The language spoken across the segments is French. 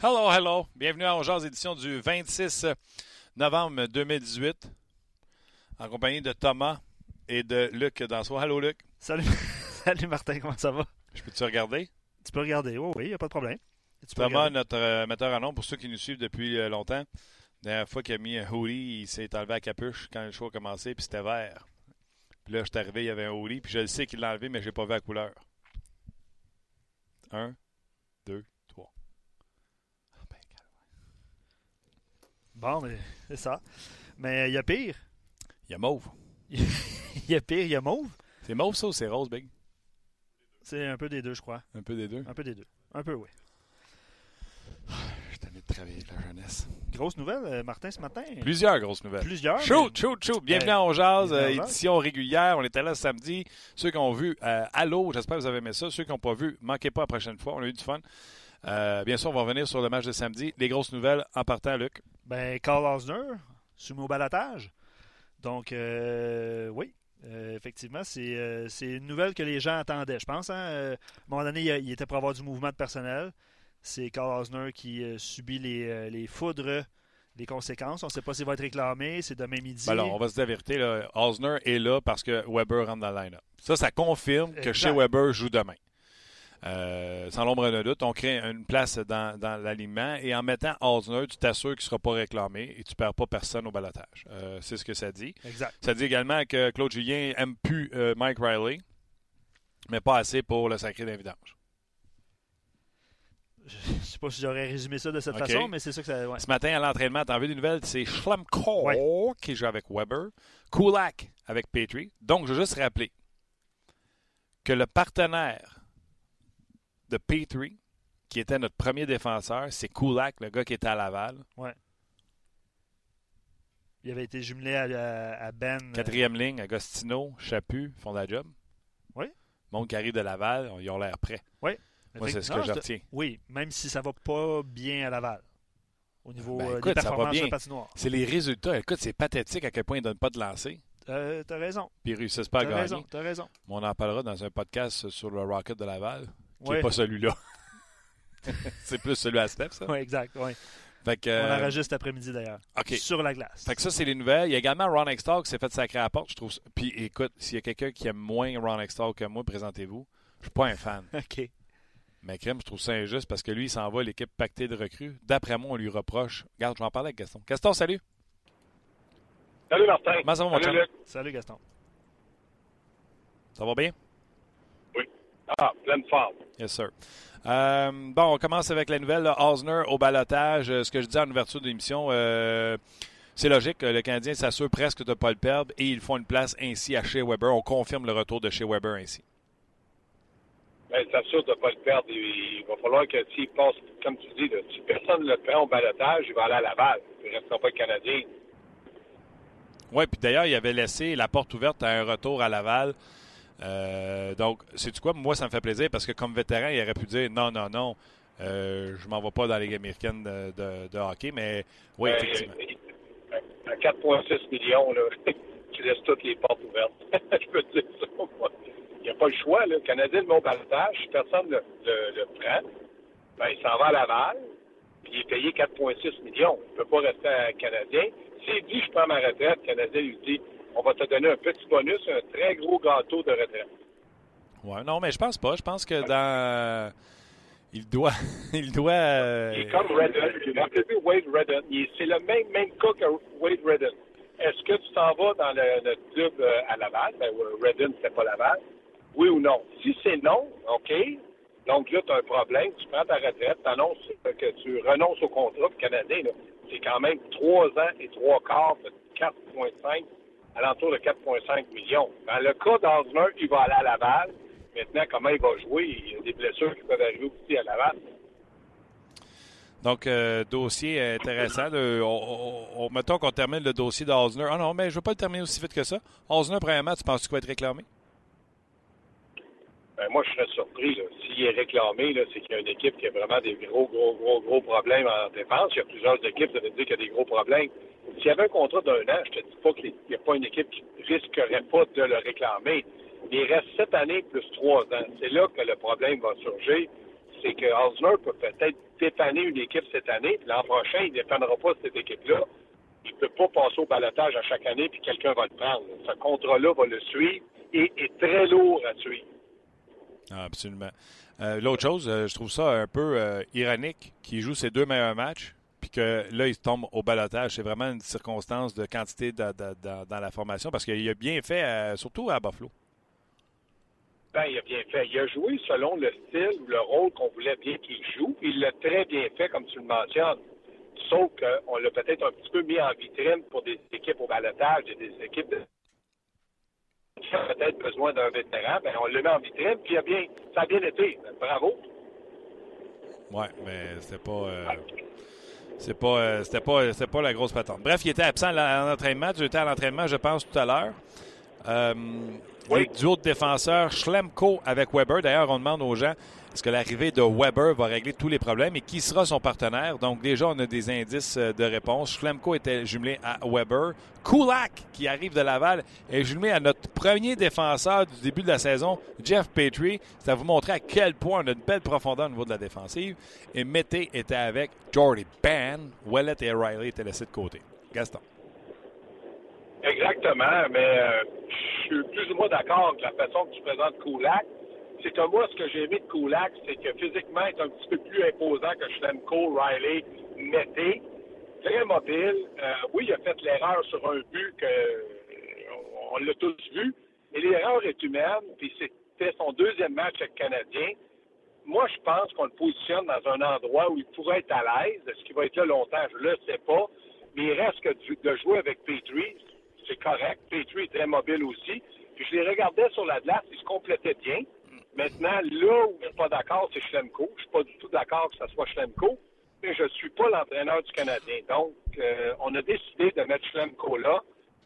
Hello, hello. Bienvenue à Ongears, édition du 26 novembre 2018, en compagnie de Thomas et de Luc Dansois. Hello, Luc. Salut. Salut, Martin. Comment ça va? Je peux-tu regarder? Tu peux regarder. Oh, oui, il n'y a pas de problème. Tu peux Thomas, regarder. notre euh, metteur en nom, pour ceux qui nous suivent depuis euh, longtemps, la dernière fois qu'il a mis un hoodie, il s'est enlevé la capuche quand le show a commencé, puis c'était vert. Puis là, je suis arrivé, il y avait un hoodie, puis je le sais qu'il l'a enlevé, mais j'ai pas vu la couleur. Un, deux, trois. Ah ben, Bon, mais c'est ça. Mais il y a pire. Il y a mauve. Il y a pire, il y a mauve. C'est mauve ça ou c'est rose, Big? C'est un peu des deux, je crois. Un peu des deux? Un peu des deux. Un peu, oui. Je suis tanné de travailler avec la jeunesse. Grosse nouvelle, euh, Martin, ce matin? Plusieurs grosses nouvelles. Plusieurs. Shoot, shoot, shoot. Bienvenue à On Jazz, euh, édition régulière. On était là samedi. Ceux qui ont vu euh, Allô, j'espère que vous avez aimé ça. Ceux qui n'ont pas vu, manquez pas la prochaine fois. On a eu du fun. Euh, bien sûr, on va revenir sur le match de samedi. Les grosses nouvelles en partant, Luc. Ben, Carl Osner, soumis au balatage. Donc, euh, oui. Euh, effectivement, c'est euh, c'est une nouvelle que les gens attendaient, je pense. Hein? Euh, à un moment donné, il, il était pour avoir du mouvement de personnel. C'est Carl Osner qui subit les, les foudres des conséquences. On ne sait pas s'il va être réclamé. C'est demain midi. Ben alors, on va se dire la vérité. Là, Osner est là parce que Weber rentre dans le line-up. Ça, ça confirme que chez Weber joue demain. Euh, sans l'ombre d'un doute, on crée une place dans, dans l'alignement et en mettant Osner, tu t'assures qu'il ne sera pas réclamé et tu ne perds pas personne au balotage. Euh, c'est ce que ça dit. Exact. Ça dit également que Claude Julien aime plus euh, Mike Riley, mais pas assez pour le sacré d'invidange. Je ne sais pas si j'aurais résumé ça de cette façon, mais c'est ça que ça. ouais. Ce matin, à l'entraînement, t'as vu des nouvelles, c'est Schlemko Ouais. qui joue avec Weber, Kulak avec Petrie. Donc, je veux juste rappeler que le partenaire de Petrie, qui était notre premier défenseur, c'est Kulak, le gars qui était à Laval. Il avait été jumelé à, Ben. euh, Quatrième ligne, Agostino, Chaput, font la job. Oui. Monde qui arrive de Laval, ils ont l'air prêts. Moi, c'est ce que je retiens. Oui, même si ça va pas bien à Laval. Au niveau Ben, euh, écoute, des performances bien. de patinoire. C'est les résultats. Écoute, c'est pathétique à quel point ils ne donnent pas de lancer. Euh, t'as raison. Puis ils réussissent pas à T'as gagner. raison. T'as raison. Mais on en parlera dans un podcast sur le Rocket de Laval, qui Oui, n'est pas celui-là. c'est plus celui à Steph, ça. Ouais, exact. ouais. Fait que, On euh, enregistre cet après-midi d'ailleurs. OK. Sur la glace. Fait que ça, c'est les nouvelles. Il y a également Ron Extall qui s'est fait sacrer à la porte, je trouve. Puis écoute, s'il y a quelqu'un qui aime moins Ron Extall que moi, présentez-vous. Je suis pas un fan. OK. Mais crème, je trouve ça injuste parce que lui, il s'en va, l'équipe pactée de recrues. D'après moi, on lui reproche. Regarde, je vais en parler avec Gaston. Gaston, salut. Salut Martin. Comment ça va, mon Salut, chum? Luc. Salut Gaston. Ça va bien? Ah, pleine forme. Yes, sir. Euh, bon, on commence avec la nouvelle. là. Osner au balotage. Euh, ce que je disais en ouverture de l'émission, euh, c'est logique. Le Canadien s'assure presque de ne pas le perdre et ils font une place ainsi à Shea Weber. On confirme le retour de Shea Weber ainsi. Ben, sûr de ne pas le perdre. Il, il va falloir que s'il passe, comme tu dis, là, si personne ne le prend au balotage, il va aller à Laval. Il ne restera pas le Canadien. Oui, puis d'ailleurs, il avait laissé la porte ouverte à un retour à Laval. Euh, donc, sais-tu quoi? Moi, ça me fait plaisir parce que comme vétéran, il aurait pu dire non, non, non, euh, je m'en vais pas dans la Ligue américaine de, de- de hockey, mais oui, Ben, effectivement. À 4,6 millions, là, tu laisses toutes les portes ouvertes. Je peux te dire ça. moi. Il n'y a pas le choix. Là. Le Canadien balotage. Si personne ne le, le- le prend, ben, il s'en va à Laval. Puis il est payé 4,6 millions. Il ne peut pas rester un Canadien. S'il dit je prends ma retraite, le Canadien lui dit on va te donner un petit bonus, un très gros gâteau de retraite. Ouais, non, mais je pense pas. Je pense que dans. Il doit. il doit. euh, Il est comme Redden. Rappelez-vous Wade Redden. C'est le même, même cas que Wade Redden. Est-ce que tu t'en vas dans le, le club euh, à Laval? Ben, euh, Redden, c'était pas Laval. Oui ou non? Si c'est non, OK. Donc là, tu as un problème. Tu prends ta retraite, tu annonces que tu renonces au contrat canadien. C'est quand même trois ans et trois quarts de 4,5, alentour de 4,5 millions. Dans le cas d'Osner, il va aller à Laval. Maintenant, comment il va jouer? Il y a des blessures qui peuvent arriver aussi à Laval. Donc, euh, dossier intéressant. On- on- on- mettons qu'on termine le dossier d'Osner. Ah non, mais je ne veux pas le terminer aussi vite que ça. Osner, premièrement, tu penses qu'il va être réclamé? Ben, moi, je serais surpris. S'il est réclamé, c'est qu'il y a une équipe qui a vraiment des gros, gros, gros, gros problèmes en défense. Il y a plusieurs équipes, ça veut dire qu'il y a des gros problèmes. S'il y avait un contrat d'un an, je te dis pas qu'il n'y a pas une équipe qui risquerait pas de le réclamer. Mais il reste sept années plus trois ans. C'est là que le problème va surgir. c'est que Osner peut peut-être dépanner une équipe cette année, l'an prochain, il ne dépendra pas cette équipe-là. Il ne peut pas passer au balotage à chaque année, puis quelqu'un va le prendre. Ce contrat-là va le suivre et est très lourd à suivre. Ah, absolument. Euh, l'autre chose, euh, je trouve ça un peu euh, ironique qu'il joue ses deux meilleurs matchs, puis que là, il tombe au balotage. C'est vraiment une circonstance de quantité dans la formation, parce qu'il a bien fait, surtout à Buffalo. Ben, il a bien fait. Il a joué selon le style ou le rôle qu'on voulait bien qu'il joue. Il l'a très bien fait, comme tu le mentionnes. Sauf qu'on l'a peut-être un petit peu mis en vitrine pour des équipes au balotage et des équipes de qui a peut-être besoin d'un vétéran, ben on le met en vitrine, puis a bien, ça a bien été. Bravo. Oui, mais c'était pas. Euh, c'est pas, euh, c'était pas, c'était pas la grosse patente. Bref, il était absent à l'entraînement. Tu étais à l'entraînement, je pense, tout à l'heure. Euh, oui. duo de défenseurs, Schlemko avec Weber. D'ailleurs, on demande aux gens est-ce que l'arrivée de Weber va régler tous les problèmes et qui sera son partenaire? Donc, déjà, on a des indices euh, de réponse. Schlemko était jumelé à Weber. Kulak, qui arrive de Laval, est jumelé à notre premier défenseur du début de la saison, Jeff Petrie. Ça vous montrer à quel point on a une belle profondeur au niveau de la défensive. Et Mété était avec Jordy Ban. Wallet et Riley étaient laissés de côté. Gaston. Exactement, mais euh, je suis plus ou moins d'accord avec la façon que tu présentes Kulak c'est que moi, ce que j'ai aimé de Kulak, c'est que physiquement, il est un petit peu plus imposant que Schlemko, Riley, Mété. Très mobile. Euh, oui, il a fait l'erreur sur un but que euh, on, l'a tous vu, mais l'erreur est humaine, puis c'était son deuxième match avec le Canadien. Moi, je pense qu'on le positionne dans un endroit où il pourrait être à l'aise. Est-ce qu'il va être là longtemps? Je ne le sais pas. Mais il reste que de jouer avec Petrie, c'est correct. Petrie est très mobile aussi. Puis je les regardais sur la glace, ils se complétaient bien. Maintenant, là où je suis pas d'accord, c'est Schlemko. Je ne suis pas du tout d'accord que ce soit Schlemko, mais je ne suis pas l'entraîneur du Canadien. Donc, euh, on a décidé de mettre Schlemko là.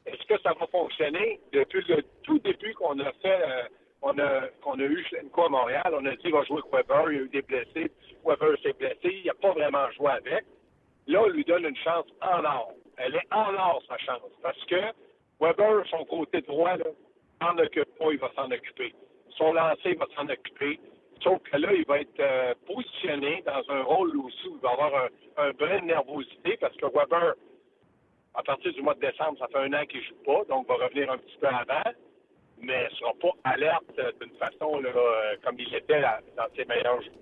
Est-ce que ça va fonctionner? Depuis le tout début qu'on a fait, euh, on a, qu'on a eu Schlemko à Montréal, on a dit qu'il va jouer Weber, il y a eu des blessés, Weber s'est blessé, il n'a pas vraiment joué avec. Là, on lui donne une chance en or. Elle est en or, sa chance, parce que Weber, son côté droit, là, s'en occupe pas, il va s'en occuper son lancer va s'en occuper. Sauf que là, il va être euh, positionné dans un rôle aussi où il va avoir un, un brin de nervosité parce que Weber, à partir du mois de décembre, ça fait un an qu'il ne joue pas, donc va revenir un petit peu avant, mais il ne sera pas alerte d'une façon là, euh, comme il était dans ses meilleurs jours,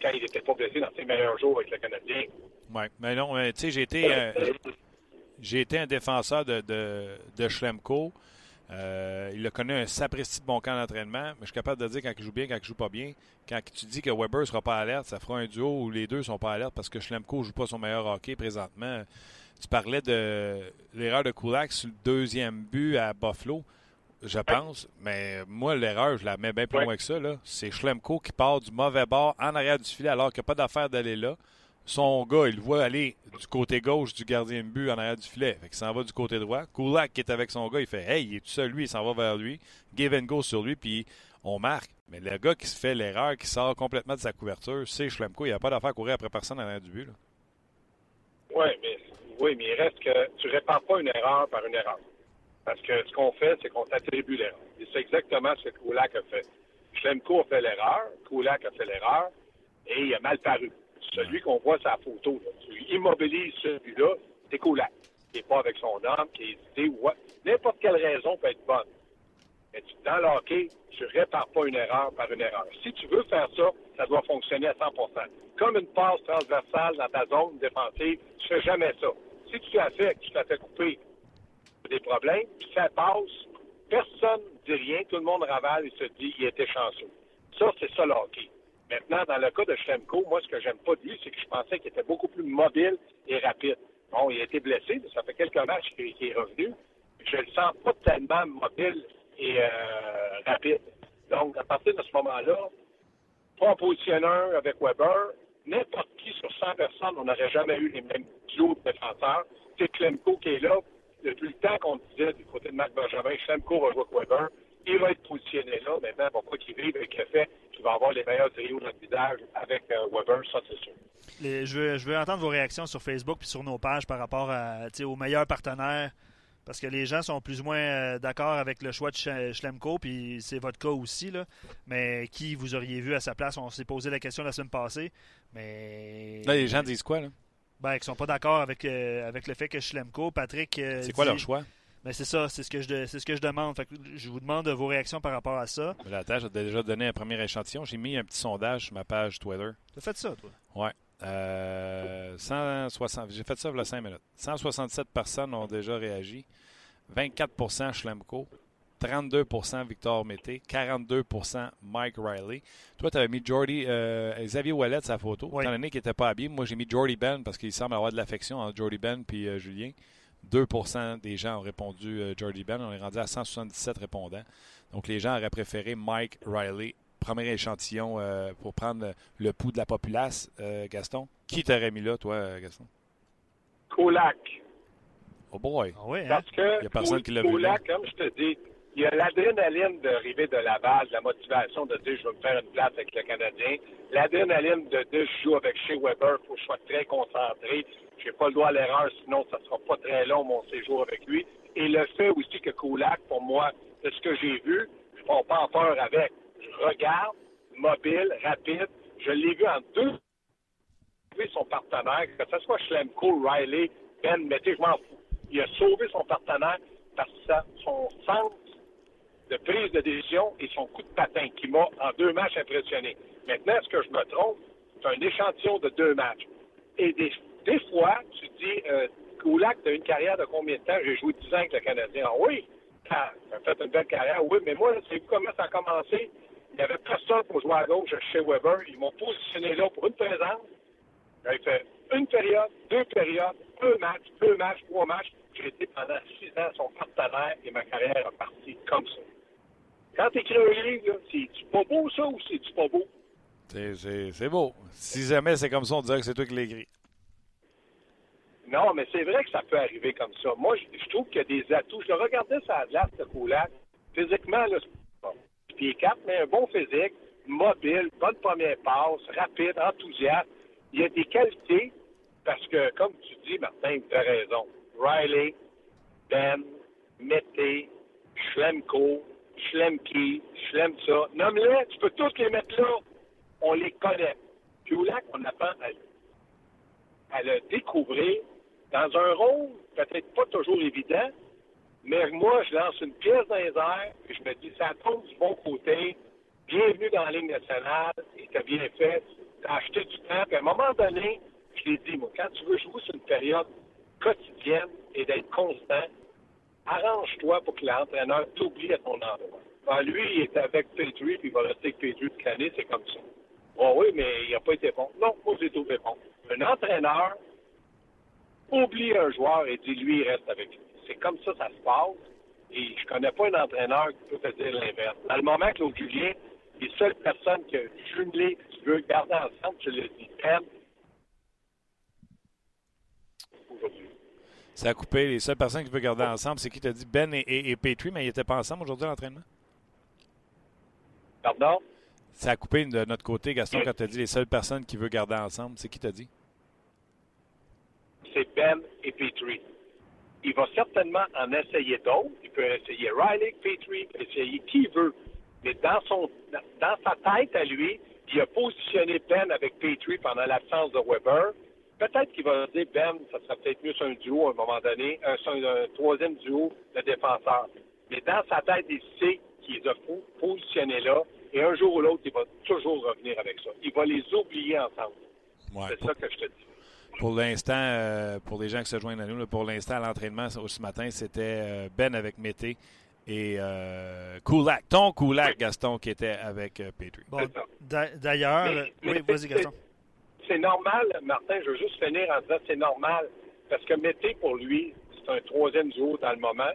quand il n'était pas blessé dans ses meilleurs jours avec le Canadien. Oui, mais non, tu sais, j'ai été, euh, j'ai été un défenseur de, de, de Schlemko. Euh, il a connu un sapristi de bon camp d'entraînement, mais je suis capable de dire quand il joue bien, quand il joue pas bien. Quand tu dis que Weber ne sera pas alerte, ça fera un duo où les deux sont pas alertes parce que Schlemko ne joue pas son meilleur hockey présentement. Tu parlais de l'erreur de Kulak sur le deuxième but à Buffalo, je pense, mais moi, l'erreur, je la mets bien plus loin que ça. C'est Schlemko qui part du mauvais bord en arrière du filet alors qu'il n'y a pas d'affaire d'aller là son gars, il le voit aller du côté gauche du gardien de but en arrière du filet. Fait s'en va du côté droit. Kulak qui est avec son gars, il fait Hey, il est tout seul, lui, il s'en va vers lui. Give and go sur lui, puis on marque. Mais le gars qui se fait l'erreur, qui sort complètement de sa couverture, c'est Schlemko. Il n'y a pas d'affaire à courir après personne en arrière du but. Oui, mais, oui, mais il reste que tu ne répares pas une erreur par une erreur. Parce que ce qu'on fait, c'est qu'on t'attribue l'erreur. Et c'est exactement ce que Kulak a fait. Schlemko a fait l'erreur, Kulak a fait l'erreur, et il a mal paru celui qu'on voit sa photo. Là. Tu immobilises celui-là, c'est cool. Qui n'est pas avec son homme, qui est hésité ou N'importe quelle raison peut être bonne. Mais dans le hockey, tu ne répares pas une erreur par une erreur. Si tu veux faire ça, ça doit fonctionner à 100% Comme une passe transversale dans ta zone défensive, tu ne fais jamais ça. Si tu l'as fait, tu t'as fait couper des problèmes, puis ça passe, personne ne dit rien, tout le monde ravale et se dit il était chanceux. Ça, c'est ça le hockey. Maintenant, dans le cas de Schlemko, moi, ce que j'aime pas de lui, c'est que je pensais qu'il était beaucoup plus mobile et rapide. Bon, il a été blessé, ça fait quelques matchs qu'il est revenu. Je le sens pas tellement mobile et euh, rapide. Donc, à partir de ce moment-là, pas un positionneur avec Weber, n'importe qui sur 100 personnes, on n'aurait jamais eu les mêmes duos de défenseurs. C'est Klemko qui est là. Depuis le temps qu'on disait du côté de Marc Benjamin, jouer avec Weber. Il va être positionné là. Maintenant, pourquoi qu'il vive avec le fait il va avoir les meilleurs trios dans le visage avec euh, Weber, ça c'est sûr. je, veux, je veux entendre vos réactions sur Facebook et sur nos pages par rapport à, aux meilleurs partenaires Parce que les gens sont plus ou moins euh, d'accord avec le choix de Schlemko, puis c'est votre cas aussi. Là. Mais qui vous auriez vu à sa place? On s'est posé la question la semaine passée. Mais. Là, les gens disent quoi, là? Ben, ils sont pas d'accord avec, euh, avec le fait que Schlemko, Patrick. Euh, c'est quoi leur choix? Ben, c'est ça, c'est ce que je c'est ce que je demande. je vous demande vos réactions par rapport à ça. Mais là, j'ai déjà donné un premier échantillon. J'ai mis un petit sondage sur ma page Twitter. Tu as fait ça, toi? Ouais. Euh, 160, j'ai fait ça il y a 5 minutes. 167 personnes ont déjà réagi. 24% Schlemko. 32% Victor Mété, 42% Mike Riley. Toi, tu avais mis Jordy, euh, Xavier Wallet sa photo. Oui. Étant donné qu'il n'était pas habillé, moi j'ai mis Jordy Ben parce qu'il semble avoir de l'affection entre Jordy Ben et euh, Julien. 2% des gens ont répondu euh, Jordy Ben. On est rendu à 177 répondants. Donc les gens auraient préféré Mike Riley. Premier échantillon pour prendre le pouls de la populace, Gaston. Qui t'aurait mis là, toi, Gaston? Kulak. Oh boy. Ah oui, hein? Parce que il y a personne qui l'a vu. comme je te dis, il y a l'adrénaline d'arriver de la base, la motivation de dire je vais me faire une place avec le Canadien, l'adrénaline de dire je joue avec Shea Weber, il faut que je sois très concentré, je n'ai pas le droit à l'erreur, sinon ça sera pas très long mon séjour avec lui. Et le fait aussi que Kulak, pour moi, de ce que j'ai vu, je prends pas en peur avec. Je regarde, mobile, rapide, je l'ai vu en deux son partenaire, que ce soit Schlemko, Riley, Ben Mété, je m'en fous. Il a sauvé son partenaire parce que son sens de prise de décision et son coup de patin qui m'a, en deux matchs, impressionné. Maintenant, est-ce que je me trompe? C'est un échantillon de deux matchs. Et des, fois, tu dis, euh, Koulak, tu as une carrière de combien de temps? J'ai joué 10 ans avec le Canadien. Ah oui, tu as fait une belle carrière. Oui, mais moi, c'est comment ça a commencé? Il n'y avait personne pour jouer à gauche chez Weber. Ils m'ont positionné là pour une présence. J'ai fait une période, deux périodes, un match, deux matchs, trois matchs. J'ai été pendant six ans son partenaire et ma carrière a parti comme ça. Quand tu écris un livre, c'est-tu pas beau ça ou c'est-tu pas beau? C'est beau. Si jamais c'est comme ça, on dirait que c'est toi qui l'écris. Non, mais c'est vrai que ça peut arriver comme ça. Moi, je, trouve qu'il y a des atouts. Je regardais ça glace, ce coup-là. Physiquement, là, bon. Pied 4, mais un bon physique, mobile, bonne première passe, rapide, enthousiaste. Il y a des qualités parce que, comme tu dis, Martin, tu as raison. Riley, Ben, Mété, Schlemko, Schlemki, Schlem ça. Nomme-les, tu peux tous les mettre là. On les connaît. Puis on apprend à, à, le découvrir dans un rôle peut-être pas toujours évident, mais moi, je lance une pièce dans les airs, et je me dis, ça tombe du bon côté, bienvenue dans la ligne nationale, et t'as bien fait, t'as acheté du temps, puis à un moment donné, je l'ai dit, moi, quand tu veux jouer sur une période quotidienne et d'être constant, arrange-toi pour que l'entraîneur t'oublie à ton endroit. Ben, lui, il est avec Petrie, puis il va rester avec Petrie toute l'année, c'est comme ça. Bon, oui, mais il n'a pas été bon. Non, moi, j'ai trouvé bon. Un entraîneur oublie un joueur et dit, lui, il reste avec lui. C'est comme ça ça se passe. Et je connais pas un entraîneur qui peut te dire l'inverse. Dans le moment, Claude Julien, les seules personnes jumelé, que tu veux garder ensemble, je le dis, Ça a coupé. Les seules personnes qui peuvent garder ensemble, c'est qui t'a dit Ben et, et, Petrie, mais ils n'étaient pas ensemble aujourd'hui à l'entraînement? Pardon? Ça a coupé de notre côté, Gaston, quand tu as dit les seules personnes qui veulent garder ensemble. C'est qui t'a dit? C'est Ben et Petrie. Il va certainement en essayer d'autres. Il peut essayer Riley, Petrie, il peut essayer qui veut. Mais dans, son, dans sa tête à lui, il a positionné Ben avec Petrie pendant l'absence de Weber. Peut-être qu'il va dire, Ben, ça serait peut-être mieux sur un duo à un moment donné, un, un, troisième duo de défenseurs. Mais dans sa tête, il sait qu'il les a positionnés là, et un jour ou l'autre, il va toujours revenir avec ça. Il va les oublier ensemble. c'est ça que je te dis. Pour l'instant, euh, pour les gens qui se joignent à nous, pour l'instant, à l'entraînement ce matin, c'était euh, Ben avec Mété et euh, Kulak. Ton Kulak, Gaston, qui était avec euh, Petrie. Bon, D'ailleurs, oui, vas-y, Gaston c'est normal, Martin, je veux juste finir en disant c'est normal, parce que Mété, pour lui, c'est un troisième duo dans le moment.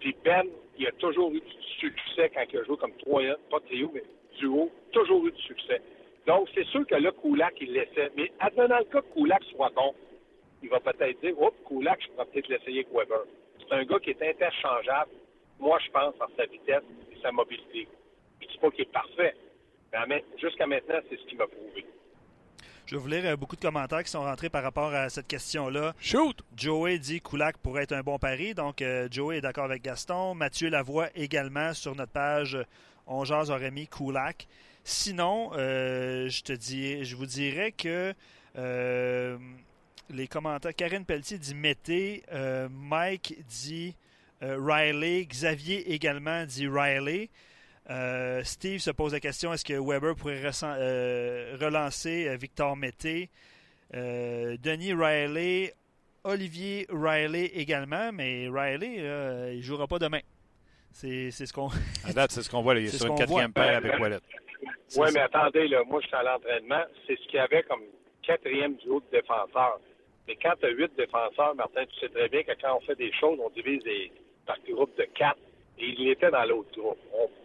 Puis Ben, il a toujours eu du succès quand il a joué comme troisième, pas trio, mais duo, toujours eu du succès. Donc, c'est sûr que là, Koulak, il laissait. Mais advenant le cas que Koulak soit bon, il va peut-être dire, oups, Koulak, je pourrais peut-être l'essayer avec Weber. C'est un gars qui est interchangeable, moi, je pense, par sa vitesse et sa mobilité. Je ne dis pas qu'il est parfait, mais jusqu'à maintenant, c'est ce qu'il m'a prouvé. Je vais vous lire beaucoup de commentaires qui sont rentrés par rapport à cette question-là. Shoot! Joey dit Koulak pourrait être un bon pari. Donc, Joey est d'accord avec Gaston. Mathieu Lavoie également sur notre page On jase aurait mis Koulak. Sinon, je te dis, je vous dirais que les commentaires. Karine Pelletier dit Mettez. Euh, Mike dit euh, Riley. Xavier également dit Riley. Euh, Steve se pose la question est-ce que Weber pourrait relancer Victor Mété? Denis Riley. Olivier Riley également, mais Riley, il ne jouera pas demain. C'est ce qu'on. à date, c'est ce qu'on voit. Il est, sur une quatrième paire avec Wallet. Oui, mais attendez, là, moi, je suis à l'entraînement. C'est ce qu'il y avait comme quatrième duo de défenseurs. Mais quand tu as huit défenseurs, Martin, tu sais très bien que quand on fait des choses, on divise les, par groupe de quatre. Et il était dans l'autre groupe.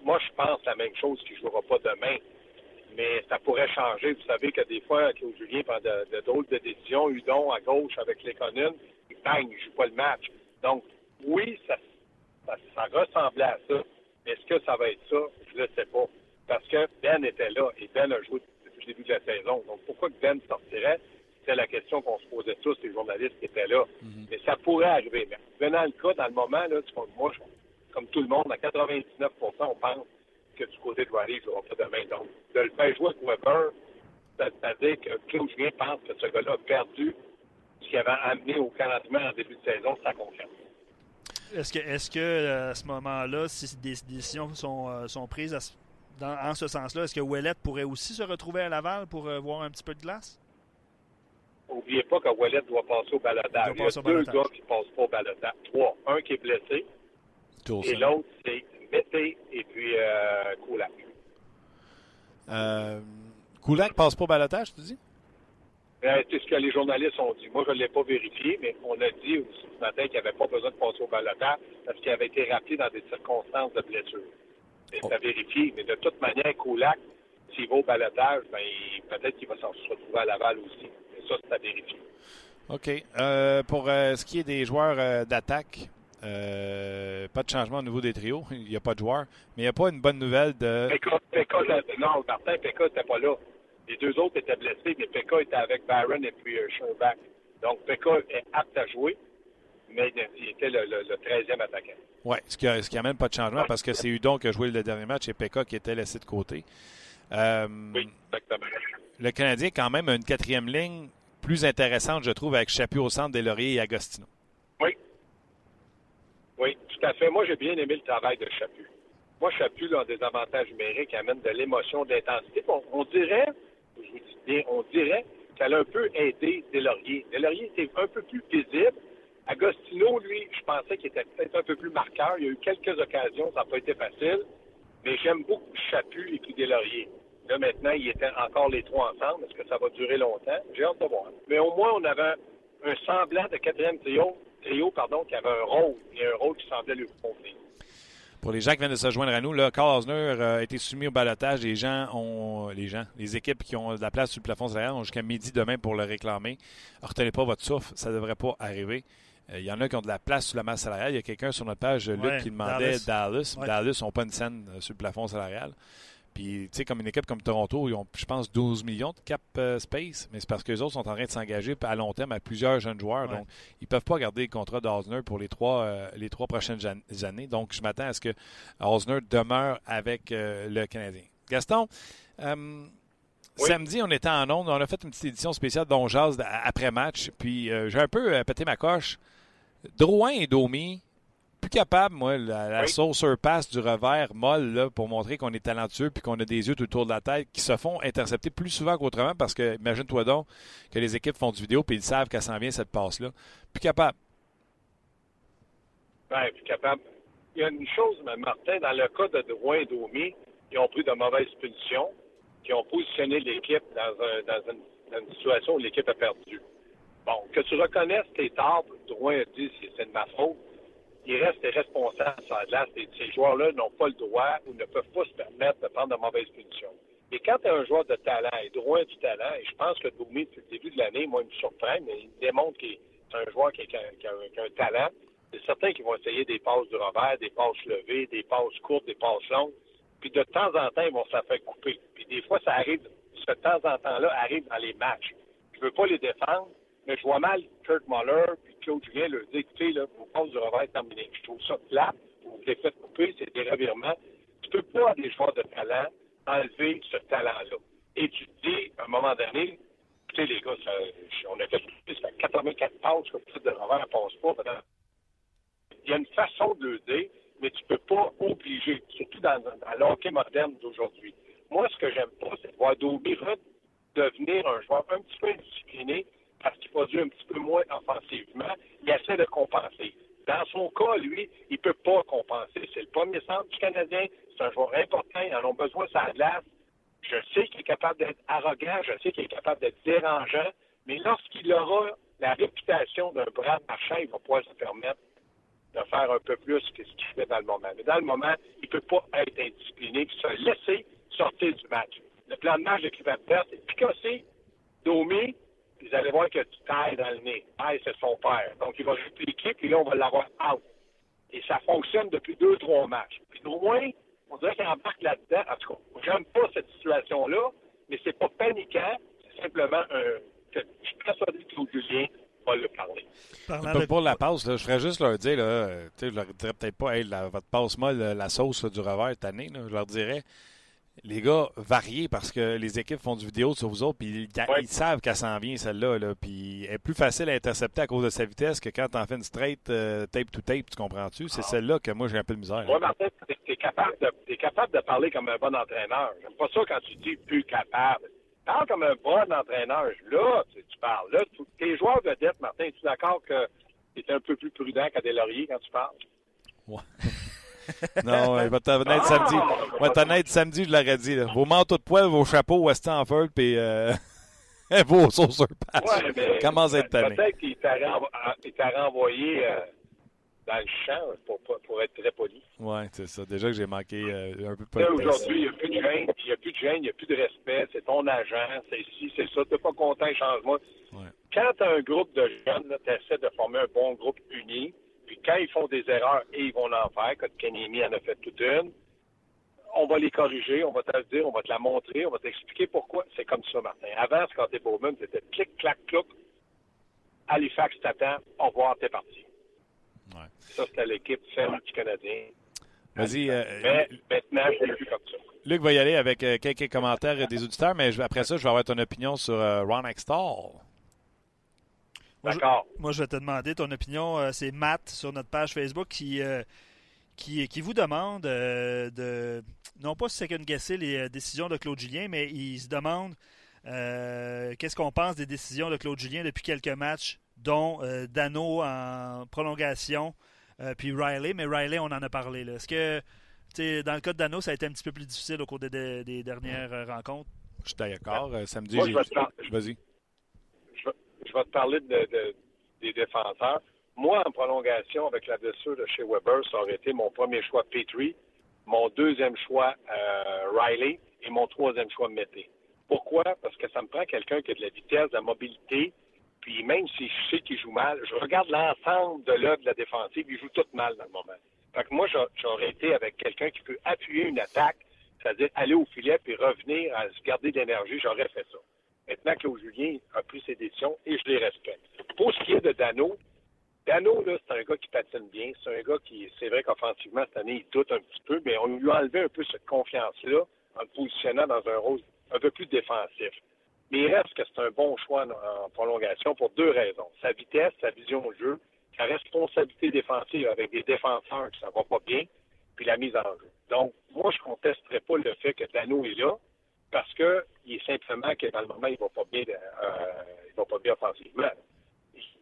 moi, je pense la même chose qu'il ne jouera pas demain. Mais ça pourrait changer. Vous savez que des fois, Claude Julien prend de, de drôles de décisions. Udon à gauche avec les communes, il bang, il ne joue pas le match. Donc, oui, ça, ça, ressemblait à ça. Est-ce que ça va être ça? Je ne le sais pas. Parce que Ben était là et Ben a joué depuis le début de la saison. Donc, pourquoi que Ben sortirait? C'était la question qu'on se posait tous, les journalistes qui étaient là. Mhm. Mais ça pourrait arriver. Mais venant le cas, dans le moment, là, moi, comme tout le monde, à 99 on pense que du côté de Riley, il ne pas demain. Donc, de le faire jouer avec Weber, c'est-à-dire que Claude Julien pense que ce gars-là a perdu ce qu'il avait amené au 40 en début de saison, sa confiance. Est-ce que, est-ce que euh, à ce moment-là, si des décisions sont, euh, sont prises en ce sens-là, est-ce que Ouellet pourrait aussi se retrouver à Laval pour euh, voir un petit peu de glace? N'oubliez pas que Wallet doit passer au balotage. Il, y a deux gars qui ne passent pas au balotage. Trois. Un qui est blessé. et l'autre, c'est Mété et puis euh, Koulak. Euh, Koulak passe pas au balotage, tu dis? Euh, c'est ce que les journalistes ont dit. Moi, je ne l'ai pas vérifié, mais on a dit aussi ce matin qu'il n'avait pas besoin de passer au balotage parce qu'il avait été rappelé dans des circonstances de blessure. C'est oh. à vérifier. Mais de toute manière, Koulak, s'il va au balotage, ben, peut-être qu'il va s'en retrouver à Laval aussi ça, c'est à vérifier. OK. Euh, pour euh, ce qui est des joueurs euh, d'attaque, pas de changement au niveau des trios. Il n'y a pas de joueurs. Mais il n'y a pas une bonne nouvelle de. Pekka, non, Martin, Pekka n'était pas là. Les deux autres étaient blessés, mais Pekka était avec Byron et puis Sherbach. Donc, Pekka est apte à jouer, mais il était le, 13e attaquant. Oui, ce qui n'amène pas de changement parce que c'est Udon qui a joué le dernier match et Pekka qui était laissé de côté. oui, exactement le Canadien quand même a une quatrième ligne plus intéressante, je trouve, avec Chaput au centre, des Lauriers et Agostino. Oui. Oui, tout à fait. Moi, j'ai bien aimé le travail de Chaput. Moi, Chaput a des avantages numériques, amène de l'émotion, de l'intensité. On, dirait, je vous dis bien, on dirait qu'elle a un peu aidé Lauriers. Des était un peu plus visible. Agostino, lui, je pensais qu'il était peut-être un peu plus marqueur. Il y a eu quelques occasions, ça n'a pas été facile. Mais j'aime beaucoup Chaput et puis Lauriers. Là, maintenant, ils étaient encore les trois ensemble. Est-ce que ça va durer longtemps? J'ai hâte de voir. Mais au moins, on avait un semblant de quatrième trio, pardon, qui avait un rôle, et un rôle qui semblait lui convenir. Pour les gens qui viennent de se joindre à nous, là, Carl Osner euh, a été soumis au balotage. Les gens ont, les gens, les équipes qui ont de la place sur le plafond salarial ont jusqu'à midi demain pour le réclamer. Retenez pas votre souffle, ça ne devrait pas arriver. Euh, il y en a qui ont de la place sur la masse salariale. Il y a quelqu'un sur notre page, Luc, qui demandait Dallas. Dallas n'ont pas une scène euh, sur le plafond salarial. Puis, tu sais, comme une équipe comme Toronto, ils ont, je pense, 12 millions de cap euh, space, mais c'est parce que les autres sont en train de s'engager à long terme à plusieurs jeunes joueurs. Donc, ils ne peuvent pas garder le contrat d'Osner pour les trois, euh, les trois prochaines années. Donc, je m'attends à ce que Osner demeure avec euh, le Canadien. Gaston, samedi, on était en ondes. On a fait une petite édition spéciale dont après match. Puis, j'ai un peu pété ma coche. Drouin et Domi, plus capable, moi, la, la sauce passe du revers molle là, pour montrer qu'on est talentueux puis qu'on a des yeux tout autour de la tête qui se font intercepter plus souvent qu'autrement parce que, imagine-toi donc que les équipes font du vidéo puis ils savent qu'elle s'en vient cette passe-là. Plus capable. Oui, plus capable. Il y a une chose, Martin, dans le cas de Drouin et Domi, ils ont pris de mauvaises punitions, qui ont positionné l'équipe dans, dans, une, situation où l'équipe a perdu. Bon, que tu reconnaisses tes torts, Drouin a dit c'est de ma faute il reste responsable sur la glace. ces joueurs-là n'ont pas le droit ou ne peuvent pas se permettre de prendre de mauvaises punitions. Et quand tu es un joueur de talent et droit du talent, et je pense que Doumi, depuis le début de l'année, moi, il me surprend, mais il démontre qu'il est un joueur qui a, un, talent. C'est certain qu'ils vont essayer des passes du revers, des passes levées, des passes courtes, des passes longues. Puis de temps en temps, ils vont se faire couper. Puis des fois, ça arrive ce temps en temps-là arrive dans les matchs. Je veux pas les défendre, mais je vois mal Kurt Muller puis Claude Julien leur dire, écoutez, là, vos passes du revers terminées. Je trouve ça plate. Vous les faites couper, c'est des revirements. Tu peux pas, des joueurs de talent, enlever ce talent-là. Et tu te dis, à un moment donné, écoutez, les gars, ça, on a fait, ça fait 84 passes que vous de revers passe pas. Il y a une façon de le dire, mais tu peux pas obliger, surtout dans, dans l'hockey moderne d'aujourd'hui. Moi, ce que j'aime pas, c'est de voir Domi devenir un joueur un petit peu indiscipliné parce qu'il produit un petit peu moins offensivement. Il essaie de compenser. Dans son cas, lui, il peut pas compenser. C'est le premier centre du Canadien. C'est un joueur important. Ils en ont besoin la glace. Je sais qu'il est capable d'être arrogant. Je sais qu'il est capable d'être dérangeant. Mais lorsqu'il aura la réputation d'un Brad Marchand, il va pouvoir se permettre de faire un peu plus que ce qu'il fait dans le moment. Mais dans le moment, il ne peut pas être indiscipliné et se laisser sortir du match. Le plan de match de Clifford c'est picosser, Domi, puis vous allez voir que tu tailles dans le nez. Taille, c'est son père. Donc, il va répliquer, puis là, on va l'avoir out. Et ça fonctionne depuis deux, trois matchs. Puis au moins, on dirait qu'il embarque là-dedans. En tout cas, j'aime pas cette situation-là, mais c'est pas paniquant. C'est simplement un. Je suis persuadé que Claude Julien va le parler. De... Pour la passe, là, je ferais juste leur dire, là, je leur dirais peut-être pas, hey, la, votre passe molle, la sauce du revers cette année, là, je leur dirais, les gars, variez parce que les équipes font du vidéo sur vous autres, puis ils, savent qu'elle s'en vient, celle-là. Là, puis elle est plus facile à intercepter à cause de sa vitesse que quand t'en fais une straight euh, tape to tape, tu comprends-tu? C'est ah. celle-là que moi j'ai un peu de misère. Oui, Martin, t'es capable, de, es capable de parler comme un bon entraîneur. J'aime pas ça quand tu dis plus capable. Parle comme un bon entraîneur. Là, tu, parles. Là, tes joueurs vedettes, Martin, es-tu d'accord que tu es un peu plus prudent qu'à des lauriers quand tu parles? Ouais. non, il va t'en être samedi. Il va t'en être samedi, je l'aurais dit. Là. Vos manteaux de poêle, vos chapeaux Weston Ford, puis euh, vos sauces sur ouais, Comment être tanné? Peut-être qu'il t'a renvoyé euh, dans le champ pour, pour, être très poli. Oui, c'est ça. Déjà que j'ai manqué euh, un peu de Aujourd'hui, il n'y a plus de gêne, il n'y a plus de gêne, il n'y a plus de respect. C'est ton agent, c'est ici, c'est ça. Tu n'es pas content, change-moi. Ouais. Quand tu as un groupe de jeunes, tu essaies de former un bon groupe uni puis quand ils font des erreurs, et ils vont en faire, quand Kenny en a fait toute une, on va les corriger, on va te le dire, on va te la montrer, on va t'expliquer pourquoi. C'est comme ça, Martin. Avant, quand t'es Bowman, c'était clic, clac, clouc. Halifax t'attend, au revoir, t'es parti. Ouais. Ça, c'était l'équipe ferme du Canadien. Vas-y. Euh, mais maintenant, c'est plus comme ça. Luc va y aller avec euh, quelques commentaires des auditeurs, mais après ça, je vais avoir ton opinion sur euh, Ron Extall. D'accord. Moi, je vais te demander ton opinion. Euh, c'est Matt sur notre page Facebook qui, euh, qui, qui, vous demande euh, de, non pas second guesser les décisions de Claude Julien, mais il se demande qu'est-ce qu'on pense des décisions de Claude Julien depuis quelques matchs, dont Dano en prolongation, puis Riley. Mais Riley, on en a parlé. Est-ce que, dans le cas de Dano, ça a été un petit peu plus difficile au cours des, dernières rencontres? Je suis d'accord. Samedi, Vas-y je vais te parler de, des défenseurs. Moi, en prolongation, avec la blessure de chez Weber, ça aurait été mon premier choix Petrie, mon deuxième choix euh, Riley et mon troisième choix Mété. Pourquoi? Parce que ça me prend quelqu'un qui a de la vitesse, de la mobilité, puis même si je sais qu'il joue mal, je regarde l'ensemble de l'œuvre de la défensive, il joue tout mal dans le moment. Fait que moi, j'aurais été avec quelqu'un qui peut appuyer une attaque, c'est-à-dire aller au filet puis revenir à se garder de l'énergie, j'aurais fait ça. Maintenant, Claude Julien a pris ses décisions et je les respecte. Pour ce qui est de Dano, Dano, c'est un gars qui patine bien. C'est un gars qui, c'est vrai qu'offensivement, cette année, il doute un petit peu, mais on lui a enlevé un peu cette confiance-là en le positionnant dans un rôle un peu plus défensif. Mais il reste que c'est un bon choix en, prolongation pour deux raisons. Sa vitesse, sa vision au jeu, sa responsabilité défensive avec des défenseurs qui ne va pas bien, puis la mise en jeu. Donc, moi, je ne contesterai pas le fait que Dano est là, parce qu'il est simplement que dans le moment, il ne va pas bien, euh, il pas bien offensivement.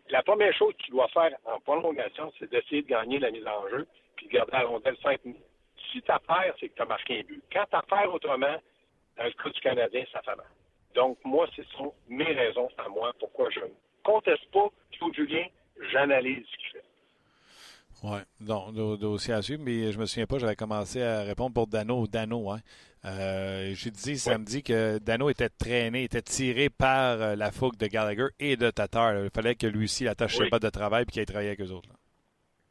La première chose qu'il doit faire en prolongation, c'est d'essayer de gagner la mise en jeu puis de garder la rondelle 5 minutes. Si tu perds, c'est que tu as marqué un but. Quand tu perds autrement, dans le cas du Canadien, ça fait mal. Donc, moi, ce sont mes raisons à moi pourquoi je ne conteste pas Claude Julien, j'analyse ce qu'il fait. Oui, donc, dossier à suivre, mais je me souviens pas, j'avais commencé à répondre pour Dano. Dano, hein. Euh, J'ai dit samedi que Dano était traîné, était tiré par euh, la fougue de Gallagher et de Tatar. Il fallait que lui aussi attache ses pas de travail et qu'il ait travaillé avec eux autres.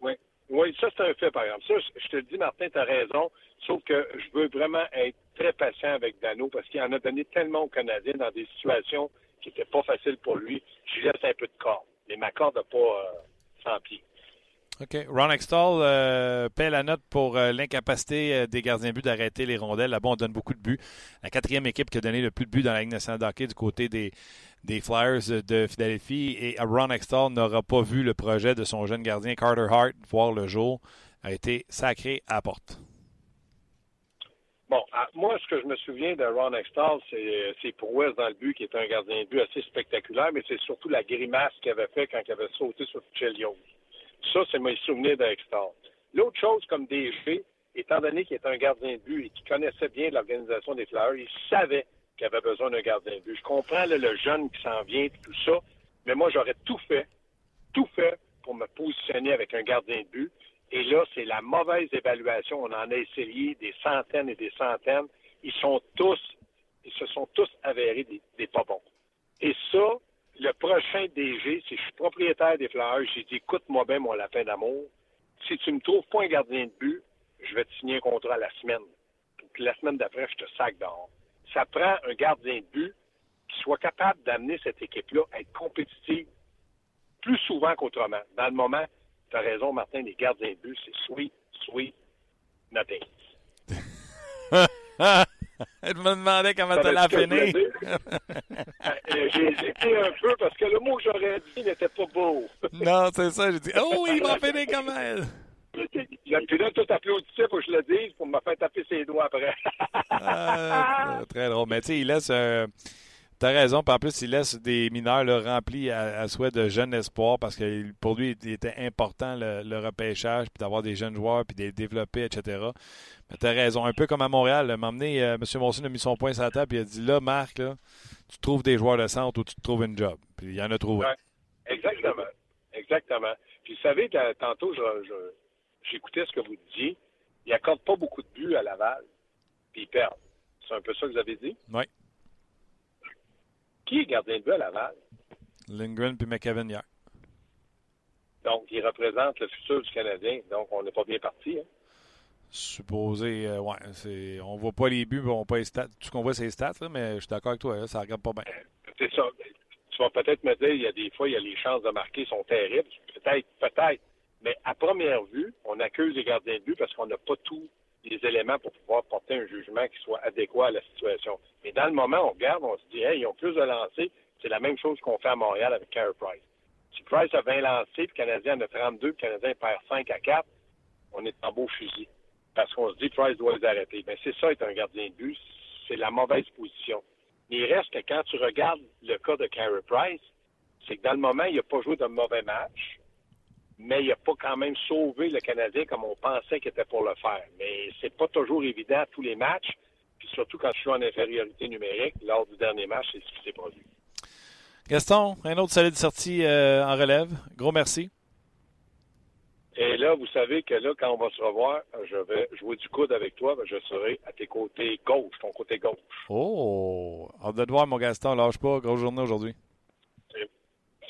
Oui. Oui, ça, c'est un fait, par exemple. Ça, je te le dis, Martin, tu as raison. Sauf que je veux vraiment être très patient avec Dano parce qu'il en a donné tellement aux Canadiens dans des situations qui n'étaient pas faciles pour lui. Je lui laisse un peu de corps. Mais ma corde n'a pas euh, 100 pieds. OK. Ron Extall euh, paie la note pour euh, l'incapacité euh, des gardiens de but d'arrêter les rondelles. Là-bas, on donne beaucoup de buts. La quatrième équipe qui a donné le plus de buts dans la Ligue nationale de hockey du côté des, Flyers de Philadelphie. Et Ron Extall n'aura pas vu le projet de son jeune gardien Carter Hart voir le jour. A été sacré à la porte. Bon, à, moi, ce que je me souviens de Ron Extall, c'est ses prouesses dans le but, qui est un gardien de but assez spectaculaire, mais c'est surtout la grimace qu'il avait fait quand il avait sauté sur Chelios. Ça, c'est mes souvenirs d'Extall. L'autre chose, comme DG, étant donné qu'il est un gardien de but et qu'il connaissait bien l'organisation des Flyers, il savait qu'il avait besoin d'un gardien de but. Je comprends le jeune qui s'en vient et tout ça, mais moi, j'aurais tout fait, tout fait pour me positionner avec un gardien de but. Et là, c'est la mauvaise évaluation. On en a essayé des centaines et des centaines. Ils sont tous, ils se sont tous avérés des, des pas bons. Et ça, le prochain DG, si je suis propriétaire des Flyers, j'ai dit, écoute-moi bien, mon lapin d'amour. Si tu me trouves pas un gardien de but, je vais te signer un contrat la semaine. Puis la semaine d'après, je te sac dehors. Ça prend un gardien de but qui soit capable d'amener cette équipe-là à être compétitive plus souvent qu'autrement. Dans le moment, tu as raison, Martin, les gardiens de but, c'est sweet, sweet, nothing. Elle me demandait comment tu l'as fini. J'ai hésité un peu parce que le mot que j'aurais dit n'était pas beau. non, c'est ça. J'ai dit, oh, il m'a fini comme elle. Puis là, tout applaudissait pour que je le dise, pour me faire taper ses doigts après. ah, très drôle. Mais tu sais, il laisse. Euh, T'as raison. Puis en plus, il laisse des mineurs là, remplis à, à, souhait de jeunes espoirs parce que pour lui, il était important le, le repêchage, puis d'avoir des jeunes joueurs, puis de les développer, etc. Mais t'as raison. Un peu comme à Montréal. M'emmener, euh, M. Monson a mis son point sur la table, et il a dit là, Marc, là, tu trouves des joueurs de centre ou tu te trouves une job. Puis il y en a trouvé. Ouais, exactement. Exactement. Puis vous savez, tantôt, j'écoutais ce que vous disiez. Ils n'accordent pas beaucoup de buts à Laval, puis ils perdent. C'est un peu ça que vous avez dit? Oui. Qui est gardien de but à Laval? Lindgren puis McKevin hier. Donc, il représente le futur du Canadien. Donc, on n'est pas bien parti. Hein? Supposé, euh, ouais. C'est, on voit pas les buts, on voit pas les stats. Tout ce qu'on voit, c'est les stats, là, mais je suis d'accord avec toi, là, ça regarde pas bien. C'est ça. Tu vas peut-être me dire, il y a des fois, il y a les chances de marquer sont terribles. Peut-être, peut-être. Mais à première vue, on accuse les gardiens de but parce qu'on n'a pas tous les éléments pour pouvoir porter un jugement qui soit adéquat à la situation. Mais dans le moment, on regarde, on se dit, hey, ils ont plus de lancers. C'est la même chose qu'on fait à Montréal avec Carey Price. Si Price a 20 lancés, puis le Canadien en a 32, puis le Canadien perd 5 à 4, on est en beau fusil. Parce qu'on se dit, Price doit les arrêter. Mais c'est ça, être un gardien de but. C'est la mauvaise position. Il reste que quand tu regardes le cas de Carey Price, c'est que dans le moment, il n'a pas joué de mauvais match mais il n'a pas quand même sauvé le Canadien comme on pensait qu'il était pour le faire. Mais c'est pas toujours évident à tous les matchs, puis surtout quand je suis en infériorité numérique, lors du dernier match, c'est ce qui s'est produit. Gaston, un autre solide sortie euh, en relève. Gros merci. Et là, vous savez que là, quand on va se revoir, je vais jouer du coude avec toi. Ben, je serai à tes côtés gauche, ton côté gauche. Oh! Hâte de te voir, mon Gaston. Lâche pas. Grosse journée aujourd'hui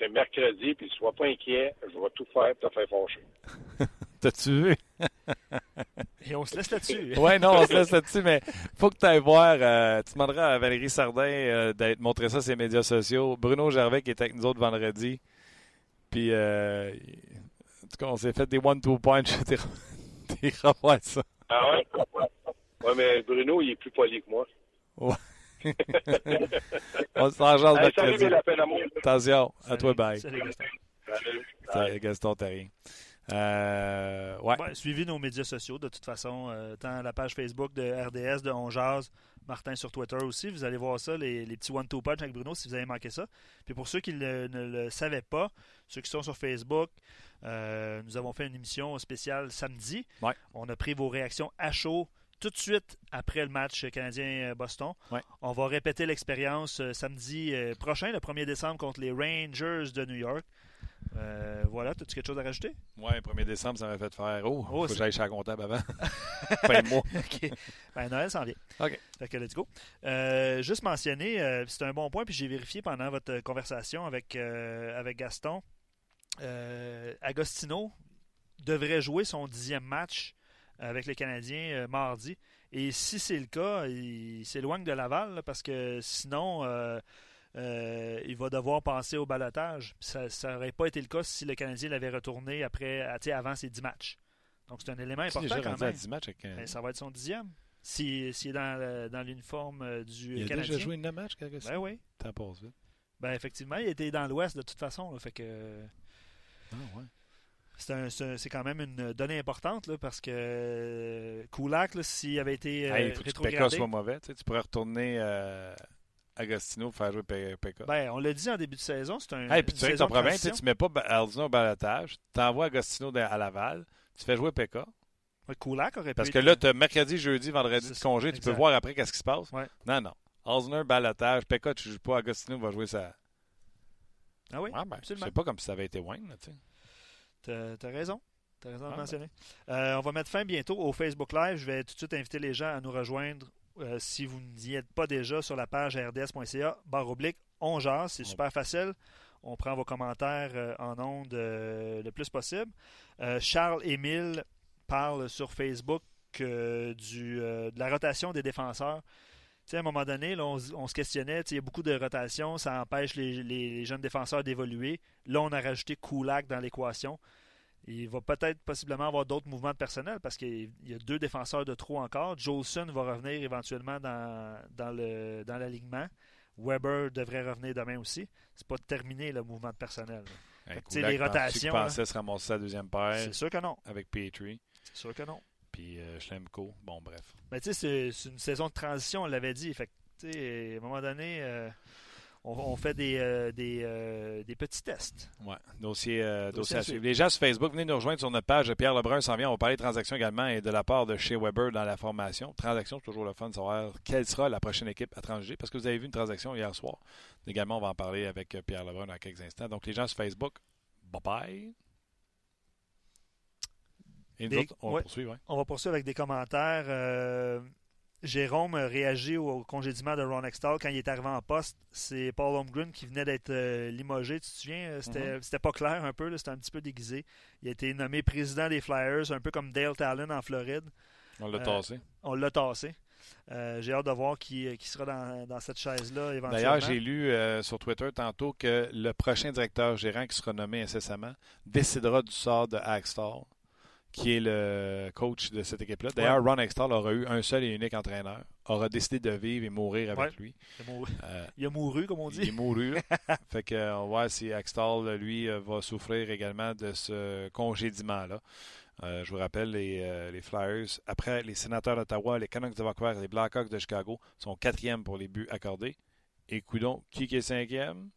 c'est mercredi, puis sois pas inquiet, je vais tout faire pour te faire fâcher. T'as-tu vu? Et on se laisse là-dessus. oui, non, on se laisse là-dessus, mais faut que tu ailles voir. Euh, tu demanderas à Valérie Sardin euh, d'être montré ça sur les médias sociaux. Bruno Gervais qui était avec nous autres vendredi. Puis, euh, en tout cas, on s'est fait des one-two punch. T'es revoir ça. Ah ouais? Oui, mais Bruno, il est plus poli que moi. Ouais. On s'en jase hey, mercredi. Attention, à toi, bye. Salut, Gaston. Salut. Salut, Gaston, t'as rien. Euh, ouais. ouais. Suivez nos médias sociaux de toute façon, euh, tant la page Facebook de RDS, de On Jazz, Martin sur Twitter aussi. Vous allez voir ça, les, les petits one-two punch avec Bruno si vous avez manqué ça. Puis pour ceux qui le, ne le savaient pas, ceux qui sont sur Facebook, euh, nous avons fait une émission spéciale samedi. Ouais. On a pris vos réactions à chaud tout de suite après le match canadien-Boston. Ouais. On va répéter l'expérience euh, samedi euh, prochain, le 1er décembre, contre les Rangers de New York. Euh, voilà, as-tu quelque chose à rajouter? Oui, 1er décembre, ça m'a fait faire Oh, Oh, faut que c'est- j'aille chez la comptable avant. fin de mois. OK. Ben, Noël s'en vient. OK. Fait que let's go. Euh, juste mentionner, euh, c'est un bon point, puis j'ai vérifié pendant votre conversation avec, euh, avec Gaston. Euh, Agostino, devrait jouer son dixième match avec les Canadiens mardi. Et si c'est le cas, il s'éloigne de Laval parce que sinon, il va devoir passer au balotage. Ça n'aurait pas été le cas si le Canadien l'avait retourné après, avant ses dix matchs. Donc c'est un élément important quand même. Ben, ça va être son dixième. S'il est dans, l'uniforme du il Canadien. Il a déjà joué une match, quelque Ben oui. T'en passes vite. Ben effectivement, il était dans l'Ouest de toute façon. fait que. Ah ouais. C'est quand même une donnée importante là, parce que Kulak, s'il avait été. Euh, il faut que Pekka soit mauvais. Tu, pourrais retourner euh, Agostino pour faire jouer Pekka. Ben, on l'a dit en début de saison. C'est un. Hey, puis tu sais que ton problème, tu ne mets pas Aldino au balotage, tu envoies Agostino à Laval, tu fais jouer Pekka. Kulak aurait Parce que là, tu as mercredi, jeudi, vendredi de congé, tu peux voir après qu'est-ce qui se passe. Non, non. Osner, balotage. Pekka, tu ne joues pas. Agostino va jouer ça. Ah oui? ben, c'est pas comme si ça avait été Wayne. Tu as, raison. Tu as raison de ah, mentionner. Euh, on va mettre fin bientôt au Facebook Live. Je vais tout de suite inviter les gens à nous rejoindre euh, si vous n'y êtes pas déjà sur la page rds.ca, barre oblique, on jase. C'est super facile. On prend vos commentaires euh, en ondes le plus possible. Charles-Émile parle sur Facebook du, de la rotation des défenseurs à un moment donné, on, se questionnait, il y a beaucoup de rotation, ça empêche les, jeunes défenseurs d'évoluer. Là, on a rajouté Kulak dans l'équation. Il va peut-être possiblement avoir d'autres mouvements de personnel parce qu'il y a deux défenseurs de trop encore. Jolson va revenir éventuellement dans, dans, le, dans l'alignement. Weber devrait revenir demain aussi. C'est pas terminé le mouvement de personnel. les rotations. Tu pensais se ramasser la deuxième paire. C'est sûr que non. Avec Petrie? C'est sûr que non puis euh, Schlemko. Bon, bref. Mais tu sais, c'est une saison de transition, on l'avait dit. Fait à un moment donné, euh, on, fait des, euh, des, petits tests. Oui, dossier, dossier, à suivre. Les gens sur Facebook, venez nous rejoindre sur notre page. Pierre Lebrun s'en vient. On va parler de transactions également et de la part de chez Weber dans la formation. Transaction, c'est toujours le fun de savoir quelle sera la prochaine équipe à transiger. Parce que vous avez vu une transaction hier soir. Également, on va en parler avec Pierre Lebrun dans quelques instants. Donc, les gens sur Facebook, bye bye on va poursuivre. On va poursuivre avec des commentaires. Euh, Jérôme réagit au congédiement de Ron Extall quand il est arrivé en poste. C'est Paul Holmgren qui venait d'être euh, limogé. Tu te souviens? Euh, mm-hmm. C'était pas clair un peu. C'était un petit peu déguisé. Il a été nommé président des Flyers, un peu comme Dale Talon en Floride. On l'a tassé. On l'a tassé. j'ai hâte de voir qui, sera dans, cette chaise-là éventuellement. D'ailleurs, j'ai lu sur Twitter tantôt que le prochain directeur gérant qui sera nommé incessamment décidera du sort de Axtall qui est le coach de cette équipe-là. D'ailleurs, Ron Extall aura eu un seul et unique entraîneur, aura décidé de vivre et mourir avec lui. Euh, il a mouru, comme on dit. Il est mouru. fait que, on va voir si Extall, lui, euh, va souffrir également de ce congédiement-là. Euh, je vous rappelle, les, les, Flyers, après les sénateurs d'Ottawa, les Canucks de Vancouver et les Blackhawks de Chicago, sont quatrièmes pour les buts accordés. Et coudon, qui est cinquième?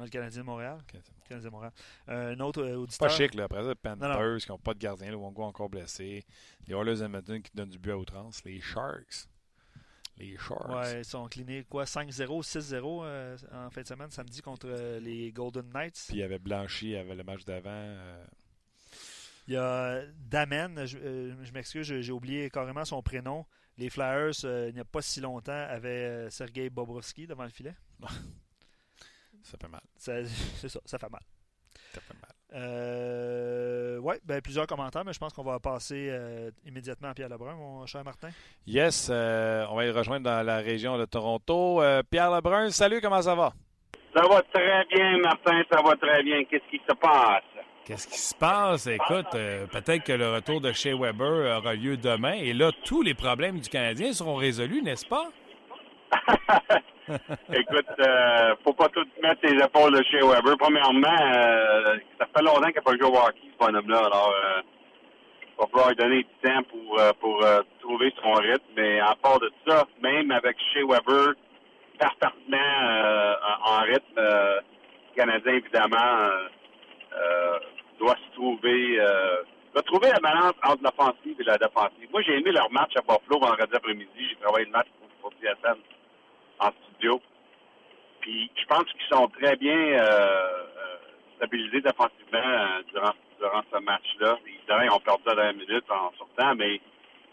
Le Canadien de Montréal. Canadien de Montréal. Euh, un autre euh, auditeur. Pas chic, là. Après ça, les Panthers qui n'ont pas de gardien, le Wongo encore blessé. Les Oilers Edmonton qui donnent du but à outrance. Les Sharks. Les Sharks. Ouais, ils sont inclinés quoi 5-0, 6-0 euh, en fin de semaine, samedi contre les Golden Knights. Puis il y avait Blanchi, il y avait le match d'avant. Il y a Damen, je, je m'excuse, j'ai oublié carrément son prénom. Les Flyers, il n'y a pas si longtemps, avaient Sergei Bobrovski devant le filet. Ça fait mal. C'est ça, ça fait mal. Ça fait mal. Euh, oui, ben, plusieurs commentaires, mais je pense qu'on va passer euh, immédiatement à Pierre Lebrun, mon cher Martin. Yes, euh, on va y rejoindre dans la région de Toronto. Euh, Pierre Lebrun, salut, comment ça va? Ça va très bien, Martin, ça va très bien. Qu'est-ce qui se passe? Qu'est-ce qui se passe? Écoute, peut-être que le retour de chez Weber aura lieu demain et là, tous les problèmes du Canadien seront résolus, n'est-ce pas? Écoute, euh, faut pas tout mettre les épaules de chez Weber. Premièrement, euh, ça fait longtemps qu'il n'a pas joué au hockey, ce bonhomme-là. Alors, euh, il va falloir lui donner du temps pour, euh, pour trouver son rythme. Mais en part de ça, même avec chez Weber, parfaitement en rythme, le Canadien, évidemment, doit se trouver... doit trouver la balance entre l'offensive et la défensive. Moi, j'ai aimé leur match à Buffalo vendredi après-midi. J'ai travaillé le match pour, pour TSN en studio. Puis je pense qu'ils sont très bien euh, euh stabilisés défensivement euh, durant, durant ce match-là. Ils ont perdu à la minute en sortant, mais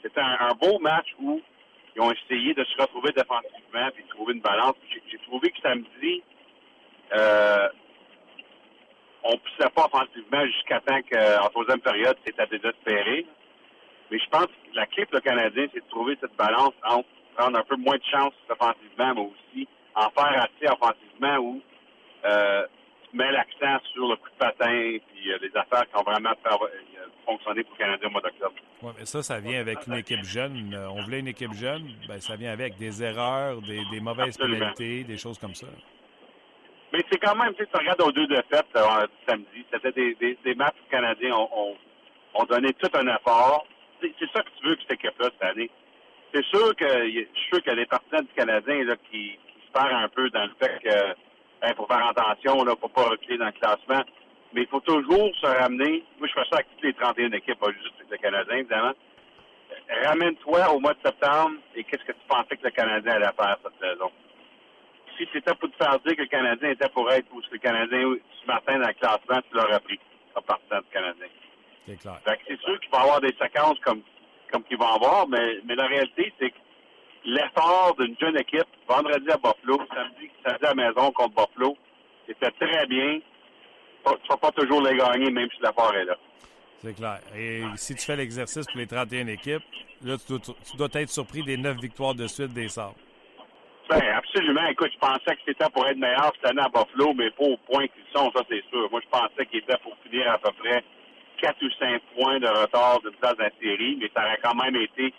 c'était un, beau match où ils ont essayé de se retrouver défensivement puis de trouver une balance. J'ai trouvé que samedi, euh, on poussait pas offensivement jusqu'à temps qu'en troisième période, c'était désespéré. Mais je pense que la clé pour le Canadien, c'est de trouver cette balance entre prendre un peu moins de chance offensivement, mais aussi en faire assez offensivement où euh, tu mets l'accent sur le coup de patin et euh, les affaires qui ont vraiment euh, fonctionné pour le Canadien au mois d'octobre. Oui, mais ça, ça vient avec une équipe jeune. On voulait une équipe jeune, ben, ça vient avec des erreurs, des, des mauvaises pénalités, des choses comme ça. Mais c'est quand même, tu regardes aux deux défaites euh, samedi, c'était des, des, des matchs canadiens ont, ont, donné tout un effort. C'est ça que tu veux que cette équipe-là cette année. C'est sûr que je suis sûr qu'il y a des partisans du Canadien là, qui, qui se perdent un peu dans le fait que il faut faire attention, là, faut pas reculer dans le classement. Mais il faut toujours se ramener. Moi, je fais ça avec toutes les 31 équipes, pas juste avec le Canadien, évidemment. Ramène-toi au mois de septembre et qu'est-ce que tu pensais que le Canadien allait faire cette saison? si c'était pour te faire dire que le Canadien était pour être où le Canadien ce matin dans le classement, tu l'aurais pris comme partisan du Canadien. C'est clair. c'est sûr qu'il va y avoir des séquences comme, comme qu'il va y avoir, mais, mais la réalité, c'est que l'effort d'une jeune équipe, vendredi à Buffalo, samedi, samedi à la maison contre Buffalo, c'était très bien. Tu ne vas pas toujours les gagner, même si l'effort est là. C'est clair. Et si tu fais l'exercice pour les 31 équipes, là, tu dois, tu dois être surpris des 9 victoires de suite des Sabres. Ben, absolument. Écoute, je pensais que c'était pour être meilleur cette année à Buffalo, mais pas au point qu'ils sont, ça c'est sûr. Moi, je pensais qu'ils étaient pour finir à peu près 4 ou 5 points de retard d'une place de la série, mais ça aurait quand même été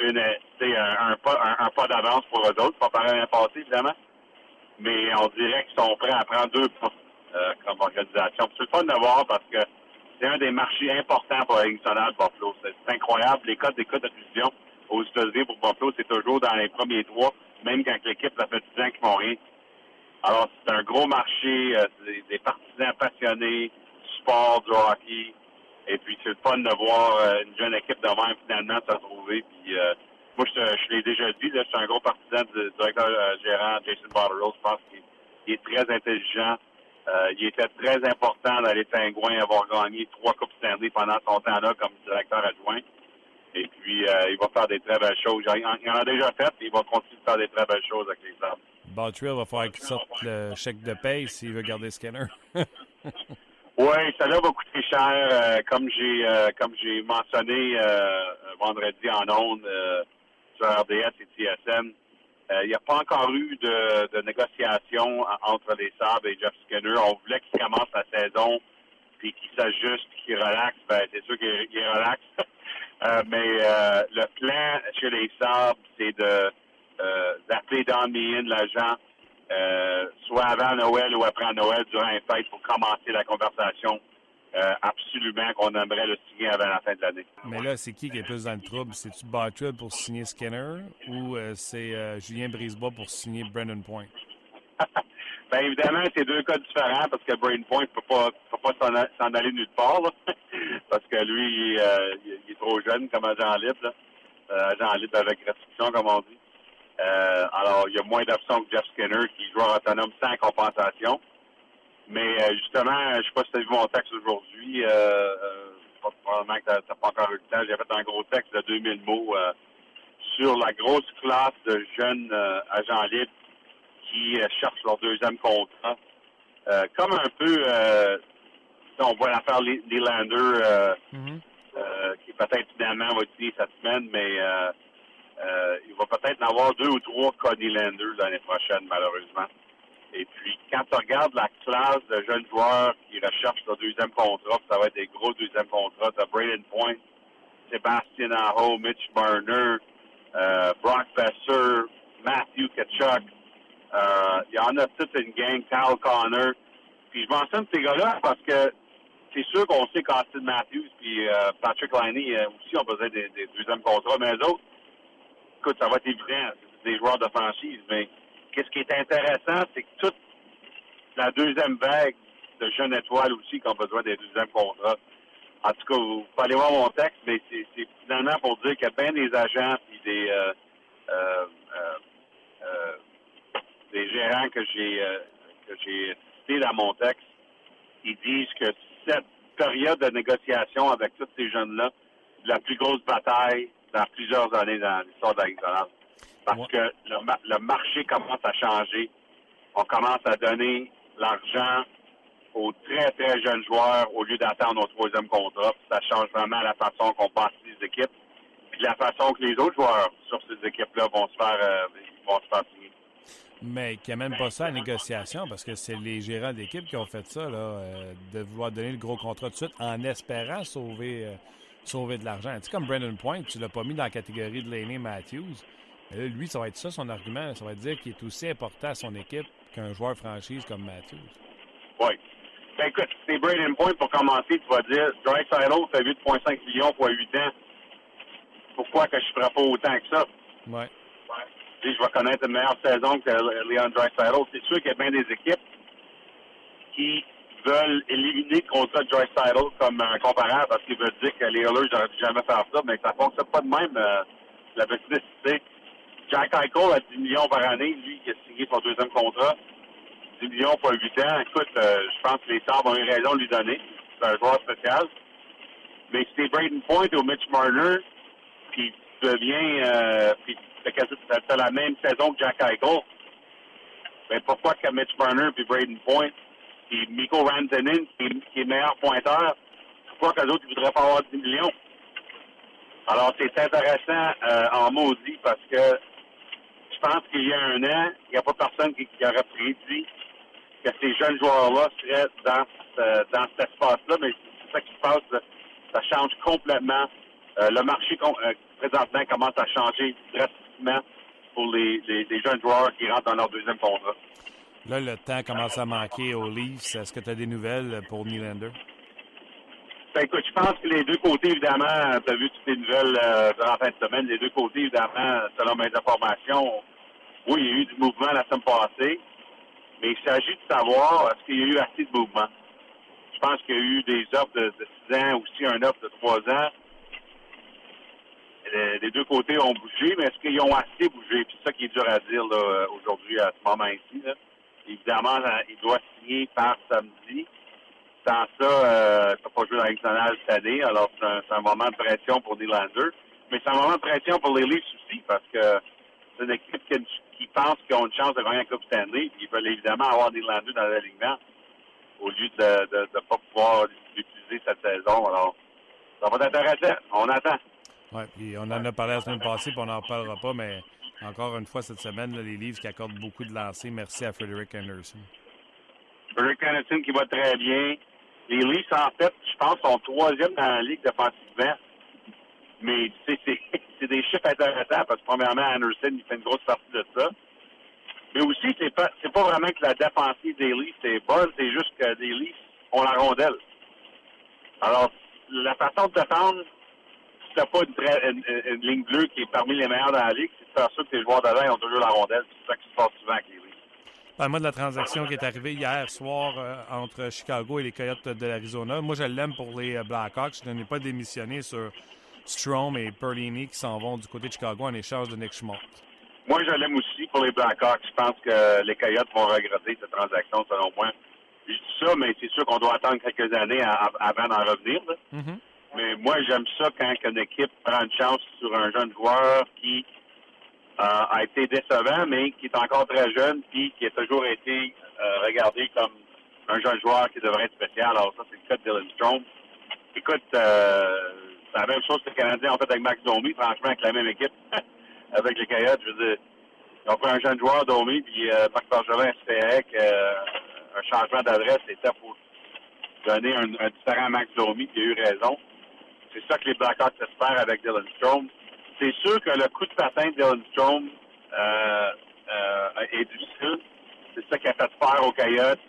une, un, un, pas, un, pas d'avance pour eux autres. Pas pareil à passé, évidemment. Mais on dirait qu'ils sont prêts à prendre deux pas euh, comme organisation. C'est le fun de voir parce que c'est un des marchés importants pour la Buffalo. C'est incroyable. Les codes d'écoute de fusion aux États-Unis pour Buffalo, c'est toujours dans les premiers trois même quand l'équipe, ça fait 10 ans qu'ils font rien. Alors, c'est un gros marché, euh, des, partisans passionnés, du sport, du hockey. Et puis, c'est le fun de voir euh, une jeune équipe de même, finalement, se retrouver. Puis, euh, moi, je, l'ai déjà dit, là, je suis un gros partisan du directeur gérant Jason Botterill. Je pense qu'il est très intelligent. il était très important dans les Pingouins, avoir gagné trois Coupes Stanley pendant son temps là comme directeur adjoint. Et puis, euh, il va faire des très belles choses. Il en a déjà fait, et il va continuer de faire des très belles choses avec les Sabres. Bottrill va falloir qu'il sorte le chèque de paye s'il veut garder Skinner. oui, ça va coûter cher. Euh, comme j'ai euh, comme j'ai mentionné vendredi en ondes sur RDS et TSN, il n'y a pas encore eu de, de négociation entre les Sabres et Jeff Skinner. On voulait qu'il commence la saison puis qu'il s'ajuste, qu'il relaxe. Ben, c'est sûr qu'il relaxe. Euh, mais euh, le plan chez les Sabres, c'est de euh, d'appeler Don Meehan, l'agent, soit avant Noël ou après Noël, durant les fêtes, pour commencer la conversation. absolument qu'on aimerait le signer avant la fin de l'année. Mais là, c'est qui qui est plus dans le trouble? C'est-tu pour signer Skinner ou c'est Julien Brisebois pour signer Brendan Point? Bien évidemment, c'est deux cas différents parce que Brain Point ne peut pas, peut pas s'en aller nulle part. parce que lui, euh, il, est trop jeune comme agent libre. Là. Euh, agent libre avec restriction, comme on dit. Euh, alors, il y a moins d'options que Jeff Skinner qui joueur autonome sans compensation. Mais justement, je ne sais pas si tu as vu mon texte aujourd'hui. probablement que tu n'as pas encore eu le temps. J'ai fait un gros texte de 2000 mots sur la grosse classe de jeunes agents libres qui euh, cherchent leur deuxième contrat. Euh, comme un peu, euh, on voit l'affaire Nylander, euh, mm-hmm. qui peut-être finalement va utiliser cette semaine, mais il va peut-être en avoir deux ou trois cas Nylander l'année prochaine, malheureusement. Et puis, quand tu regardes la classe de jeunes joueurs qui recherchent leur deuxième contrat, ça va être des gros deuxièmes contrats. Tu Braden Point, Sébastien Aho, Mitch Burner, Brock Besser, Matthew Kachuk, euh, il y en a toute une gang, Kyle Connor. Puis je mentionne ces gars-là parce que c'est sûr qu'on sait qu'Austin Matthews puis euh, Patrick Liney euh, aussi ont besoin des, des deuxièmes contrats, mais eux autres, écoute, ça va être évident, des joueurs de franchise, mais qu'est-ce qui est intéressant, c'est que toute la deuxième vague de jeunes étoiles aussi qui ont besoin des deuxièmes contrats. En tout cas, vous pouvez aller voir mon texte, mais c'est finalement pour dire qu'il y a bien des agents et des euh, euh, euh, des gérants que j'ai que j'ai cités dans mon texte, ils disent que cette période de négociation avec tous ces jeunes-là, la plus grosse bataille dans plusieurs années dans l'histoire de la Parce que le, marché commence à changer. On commence à donner l'argent aux très, très jeunes joueurs au lieu d'attendre au troisième contrat. Ça change vraiment la façon qu'on passe les équipes puis la façon que les autres joueurs sur ces équipes-là vont se faire, euh, vont se faire signer. Mais qui n'amène pas ça à la négociation parce que c'est les gérants d'équipe qui ont fait ça, là, euh, de vouloir donner le gros contrat tout de suite en espérant sauver, euh, sauver de l'argent. Tu sais, comme Brandon Point, tu l'as pas mis dans la catégorie de Laney Matthews. Là, lui, ça va être ça son argument. Ça va dire qu'il est aussi important à son équipe qu'un joueur franchise comme Matthews. Oui. Ben, écoute, c'est Brandon Point pour commencer, tu vas dire, Dry Silo fait 8,5 millions pour 8 ans. Pourquoi que je ne ferais pas autant que ça? Oui. Si je vais connaître une meilleure saison que Leon Draisaitl, c'est sûr qu'il y a bien des équipes qui veulent éliminer le contrat de Draisaitl comme un comparable parce qu'ils veulent dire que les Oilers n'auraient jamais faire ça, mais ça ne fonctionne pas de même, euh, la business. Jack Eichel a 10 millions par année. Lui, il a signé son deuxième contrat. 10 millions pour 8 ans. Écoute, euh, je pense que les Sabres ont eu raison de lui donner. C'est un joueur spécial. Mais si c'est Braden Point ou Mitch Marner, puis tu deviens, euh, puis la même saison que Jack Eichel, ben pourquoi que Mitch Marner puis Braden Point puis Miko Rantanen, qui, est meilleur pointeur, pourquoi qu'eux autres, ils voudraient pas avoir 10 millions? Alors, c'est intéressant euh, en maudit parce que je pense qu'il y a un an, il n'y a pas personne qui, aurait prédit que ces jeunes joueurs-là seraient dans, dans cet espace-là, mais c'est ça qui se passe. Ça change complètement. Euh, le marché euh, présentement commence à changer drastiquement pour les, les, les, jeunes joueurs qui rentrent dans leur deuxième contrat. Là, le temps commence à manquer aux Leafs. Est-ce que tu as des nouvelles pour Nylander? Ben, écoute, je pense que les deux côtés, évidemment, tu as vu toutes les nouvelles euh, la fin de semaine, les deux côtés, évidemment, selon mes informations, oui, il y a eu du mouvement la semaine passée, mais il s'agit de savoir est-ce qu'il y a eu assez de mouvement? Je pense qu'il y a eu des offres de, de 6 ans, aussi un offre de 3 ans. Les, les deux côtés ont bougé, mais est-ce qu'ils ont assez bougé? C'est ça qui est dur à dire aujourd'hui, à ce moment-ci. Évidemment, il doit signer par samedi. Sans ça, euh, tu pas joué dans nationale cette année, alors c'est un, moment de pression pour Nylander. Mais c'est un moment de pression pour les Leafs aussi, parce que c'est une équipe qui, pense qu'ils ont une chance de gagner la Coupe Stanley, puis ils veulent évidemment avoir Nylander dans l'alignement, au lieu de ne pas pouvoir l'utiliser cette saison. Alors, ça va être intéressant. On attend. Oui, puis on en a parlé la semaine passée, puis on n'en reparlera pas, mais encore une fois cette semaine, les Leafs qui accordent beaucoup de lancers. Merci à Frederick Anderson. Frederick Anderson qui va très bien. Les Leafs, en fait, je pense, sont troisième dans la ligue défensivement. Mais c'est des chiffres intéressants parce que, premièrement, Anderson, il fait une grosse partie de ça. Mais aussi, c'est pas, pas vraiment que la défensive des Leafs est bonne, c'est juste que les Leafs ont la rondelle. Alors, la façon de défendre, si t'as pas une, très, une, une, ligne bleue qui est parmi les meilleures dans la ligue, c'est de faire ça que tes joueurs d'avant ont toujours la rondelle. C'est ça qui se passe souvent avec les Leafs. Parle-moi de la transaction qui est arrivée hier soir euh, entre Chicago et les Coyotes de l'Arizona. Moi, je l'aime pour les euh, Blackhawks. Je n'ai pas démissionné sur Strom et Perlini qui s'en vont du côté de Chicago en échange de Nick Schmaltz. Moi, je l'aime aussi pour les Blackhawks. Je pense que les Coyotes vont regretter cette transaction, selon moi. Je dis ça, mais c'est sûr qu'on doit attendre quelques années à, à, avant d'en revenir. Mm -hmm. Mais moi, j'aime ça quand une équipe prend une chance sur un jeune joueur qui euh, a été décevant, mais qui est encore très jeune, puis qui a toujours été euh, regardé comme un jeune joueur qui devrait être spécial. Alors ça, c'est le cas de Dylan Strom. Écoute, euh, c'est la même chose que les Canadiens ont fait avec Max Domi, franchement, avec la même équipe, avec les Coyotes. Je veux dire, ils ont pris un jeune joueur, Domi, puis euh, Marc Bergevin espérait qu'un changement d'adresse était pour donner un, un différent Max Domi, il a eu raison. C'est ça que les Blackhawks espèrent avec Dylan Strom c'est sûr que le coup de patin de Dylan Strom euh, euh, est. C'est ça qui a fait peur aux Coyotes.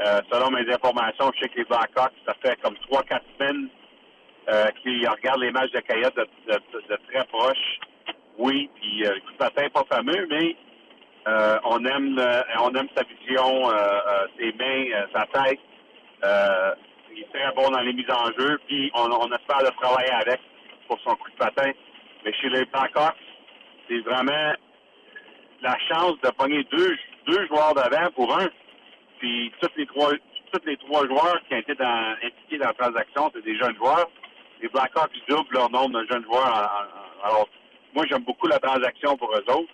Euh, selon mes informations, je sais que les Blackhawks, ça fait comme 3-4 semaines euh, qu'ils regardent les matchs de Coyotes de, de, de, très proche. Oui, puis le coup de patin n'est pas fameux, mais on aime on aime sa vision, ses mains, sa tête. Il est très bon dans les mises en jeu, puis on, espère le travailler avec pour son coup de patin. Mais chez les Blackhawks, c'est vraiment la chance de pogner deux, joueurs d'avant pour un. Puis tous les trois joueurs qui ont été dans, impliqués dans la transaction, c'est des jeunes joueurs. Les Blackhawks doublent leur nombre de jeunes joueurs. En, alors, moi, j'aime beaucoup la transaction pour eux autres.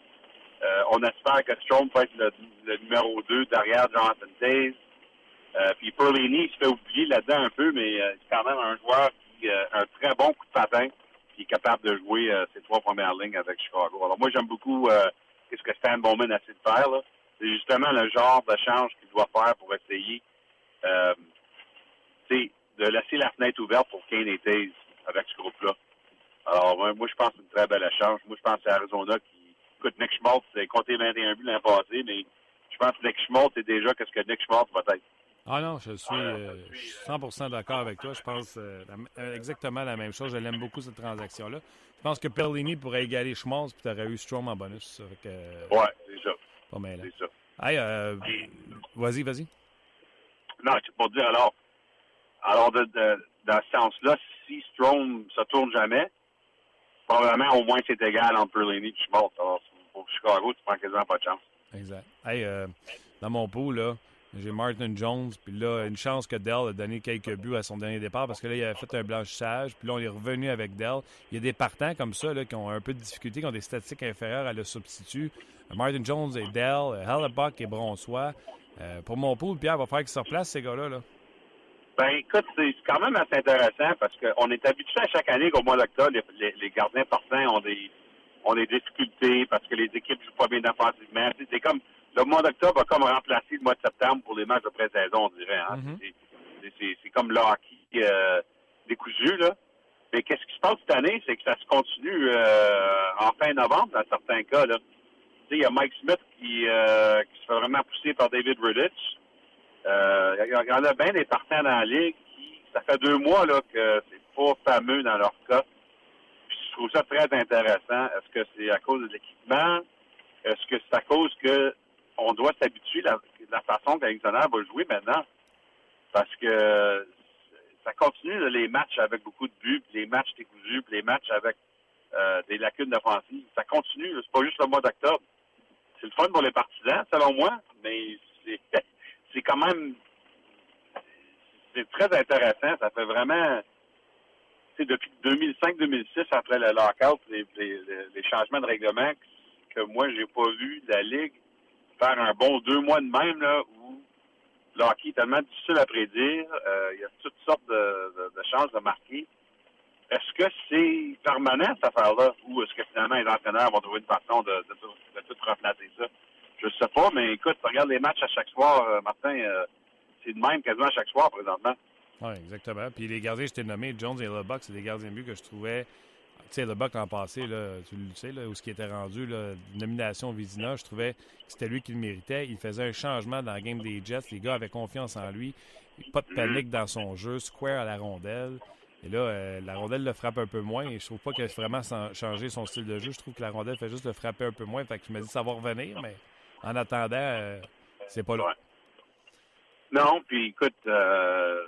Euh, on espère que Strom peut être le, le numéro 2 derrière Jonathan Days. Euh, puis Perlini, il se fait oublier là-dedans un peu, mais euh, c'est quand même un joueur qui a un très bon coup de patin, qui est capable de jouer ses trois premières lignes avec Chicago. Alors moi, j'aime beaucoup ce que Stan Bowman a essayé de faire. C'est justement le genre de change qu'il doit faire pour essayer de laisser la fenêtre ouverte pour Kane et Taze avec ce groupe-là. Alors, moi, je pense que c'est une très belle échange. Moi, je pense c'est Arizona qui. Écoute, Nick Schmaltz, c'est compté 21 buts l'an passé, mais je pense que Nick Schmaltz est déjà qu'est-ce que Nick Schmaltz va être. Ah non, je suis, 100% euh, d'accord avec toi. Je pense euh, euh, exactement la même chose. Je l'aime beaucoup, cette transaction-là. Je pense que Perlini pourrait égaler Schmaltz, puis tu aurais eu Strom en bonus. Oui, ouais, c'est ça. Pas mal. C'est ça. Hey, vas-y, vas-y. Non, c'est pour dire alors, alors de, dans ce sens-là, si Strom ne se tourne jamais, probablement au moins c'est égal entre Perlini et Schmaltz. Alors, pour Chicago, tu prends quasiment pas de chance. Exact. Hey, euh, dans mon pot, là, j'ai Martin Jones, puis là, une chance que Dell a donné quelques buts à son dernier départ parce que là, il a fait un blanchissage, puis là, on est revenu avec Dell. Il y a des partants comme ça là, qui ont un peu de difficulté, qui ont des statistiques inférieures à le substitut. Martin Jones et Dell, Hellebuck et Bronsois. Euh, pour mon pool, Pierre va falloir qu'il se replace, ces gars-là. Là. Ben, écoute, c'est quand même assez intéressant parce qu'on est habitué à chaque année qu'au mois d'octobre, les, les, gardiens partants ont des ont des difficultés parce que les équipes jouent pas bien offensivement. C'est comme le mois d'octobre a comme remplacé le mois de septembre pour les matchs de pré-saison, on dirait. Hein? Mm-hmm. C'est comme le hockey euh, décousu, là. Mais qu'est-ce qui se passe cette année, c'est que ça se continue euh, en fin novembre dans certains cas. Là. Il y a Mike Smith qui, euh, qui se fait vraiment pousser par David Riddich. Euh, il y en a bien des partants dans la ligue qui, ça fait deux mois là, que c'est pas fameux dans leur cas. Puis je trouve ça très intéressant. Est-ce que c'est à cause de l'équipement? Est-ce que c'est à cause que on doit s'habituer à la, façon que l'Arizona va jouer maintenant? Parce que ça continue les matchs avec beaucoup de buts, les matchs décousus, puis les matchs avec euh, des lacunes d'offensive. Ça continue, c'est pas juste le mois d'octobre. C'est le fun pour les partisans, selon moi, mais c'est quand même c'est très intéressant. Ça fait vraiment depuis 2005-2006, après le lockout, les, les, changements de règlement, que moi, j'ai pas vu la Ligue faire un bon deux mois de même, là, où le hockey est tellement difficile à prédire. Euh, il y a toutes sortes de, de, chances de marquer. Est-ce que c'est permanent, cette affaire-là, ou est-ce que finalement les entraîneurs vont trouver une façon de, de, de tout replacer ça? Je sais pas, mais écoute, regarde les matchs à chaque soir, euh, Martin, euh, c'est de même quasiment à chaque soir présentement. Oui, exactement. Puis les gardiens, je t'ai nommé, Jones et LeBuck, c'est des gardiens de but que je trouvais. Sais, LeBuck l'an passé, là, tu le sais, là, où ce qui était rendu, là, nomination Vizina, je trouvais que c'était lui qui le méritait. Il faisait un changement dans la game des Jets. Les gars avaient confiance en lui. Pas de panique dans son jeu, square à la rondelle. Et là, euh, la rondelle le frappe un peu moins. Et je trouve pas qu'il a vraiment changé son style de jeu. Je trouve que la rondelle fait juste le frapper un peu moins. Fait que je me dis ça va revenir, mais en attendant, euh, c'est pas là. Non, puis écoute, euh,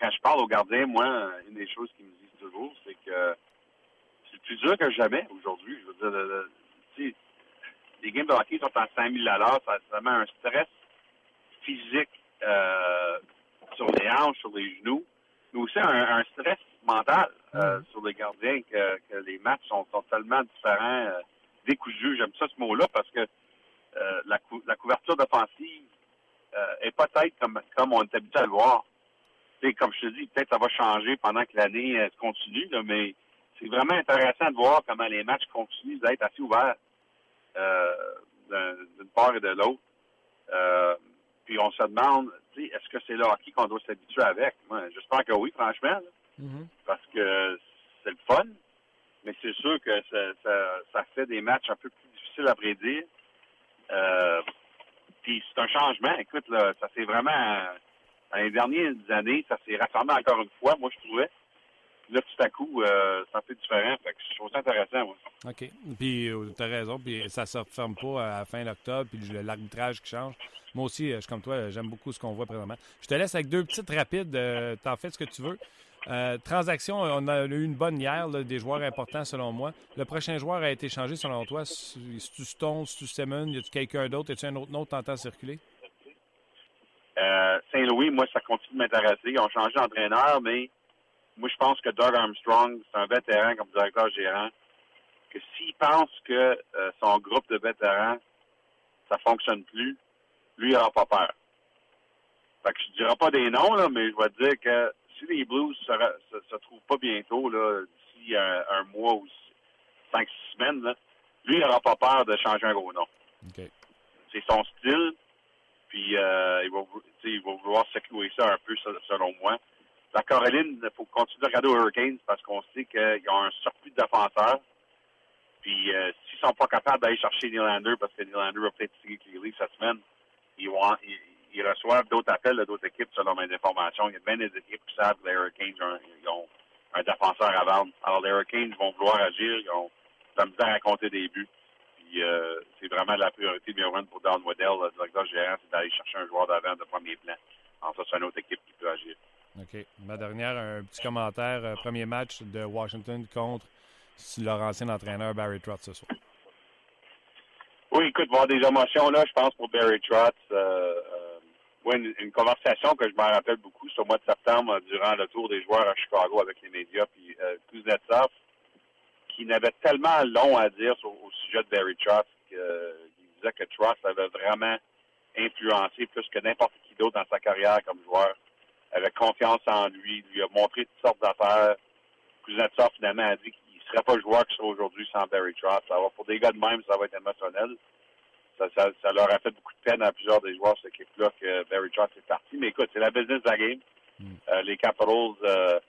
quand je parle aux gardiens, moi, une des choses qu'ils me disent toujours, c'est que plus dur que jamais aujourd'hui. Je veux dire, les games de hockey sont à 5000 à l'heure, ça vraiment un stress physique euh, sur les hanches, sur les genoux, mais aussi un, stress mental mm. sur les gardiens que, les matchs sont, totalement différents, décousus. J'aime ça ce mot-là parce que euh, la, la, couverture d'offensive euh, est peut-être comme, comme on est habitué à le voir. Et comme je te dis, peut-être ça va changer pendant que l'année euh, continue, mais c'est vraiment intéressant de voir comment les matchs continuent d'être assez ouverts d'une part et de l'autre. puis on se demande, est-ce que c'est le hockey qu'on doit s'habituer avec? Moi, j'espère que oui, franchement, mm-hmm. parce que c'est le fun, mais c'est sûr que ça, ça, fait des matchs un peu plus difficiles à prédire. Euh, puis c'est un changement. Écoute, là, ça s'est vraiment, dans les dernières années, ça s'est rassemblé encore une fois, moi, je trouvais. Là, tout à coup, euh, c'est un peu différent. Fait que je trouve ça intéressant, moi. OK. Puis, euh, tu as raison. Puis, ça ne se referme pas à la fin d'octobre. Puis, l'arbitrage qui change. Moi aussi, je suis comme toi, j'aime beaucoup ce qu'on voit présentement. Je te laisse avec deux petites rapides. T'en fais ce que tu veux. Euh, transaction, on a eu une bonne hier, des joueurs importants selon moi. Le prochain joueur a été changé selon toi. Si tu Stone, si tu Simmons, y a-tu quelqu'un d'autre? Y a un autre nom que tu circuler? Euh, Saint-Louis, moi, ça continue de m'intéresser. Ils ont changé d'entraîneur, mais moi, je pense que Doug Armstrong, c'est un vétéran comme directeur gérant, que s'il pense que euh, son groupe de vétérans, ça fonctionne plus, lui, il n'aura pas peur. Fait que je dirais pas des noms, là, mais je vais te dire que si les Blues se, se, se trouvent pas bientôt, là, d'ici un, un, mois ou cinq, six semaines, là, lui, il n'aura pas peur de changer un gros nom. Okay. C'est son style, puis euh, il, va, il va vouloir secouer ça un peu, selon moi. La Caroline, il faut continuer de regarder aux Hurricanes parce qu'on sait qu'ils ont un surplus de défenseurs. Puis euh, s'ils sont pas capables d'aller chercher Nylander, parce que Nylander va peut-être signer les cette semaine, ils, vont, ils, ils reçoivent d'autres appels d'autres équipes selon mes informations. Il y a bien des équipes qui savent que les Hurricanes ont, ils ont un défenseur à vendre. Alors les Hurricanes vont vouloir agir, ils ont la misère à compter des buts. Puis euh, c'est vraiment la priorité numéro un pour Don Waddell, le directeur gérant, c'est d'aller chercher un joueur d'avant de premier plan. Alors ça, c'est une autre équipe qui peut agir. OK. Ma dernière, un petit commentaire. Euh, premier match de Washington contre leur ancien entraîneur Barry Trotz ce soir. Oui, écoute, voir des émotions là, je pense pour Barry Trotz. Euh, euh, une, conversation que je me rappelle beaucoup, c'est au mois de septembre, durant le tour des joueurs à Chicago avec les médias, puis euh, Kuznetsov, qui n'avait tellement long à dire sur, au sujet de Barry Trotz qu'il disait que Trotz avait vraiment influencé plus que n'importe qui d'autre dans sa carrière comme joueur avait confiance en lui, lui a montré toutes sortes d'affaires. Kuznetsov, finalement, a dit qu'il ne serait pas joueur qu'il serait aujourd'hui sans Barry Trotz. Alors, pour des gars de même, ça va être émotionnel. Ça, ça, ça, leur a fait beaucoup de peine à plusieurs des joueurs de cette équipe-là que Barry Trotz est parti. Mais écoute, c'est la business de la game. Mm. Euh, les Capitals, euh,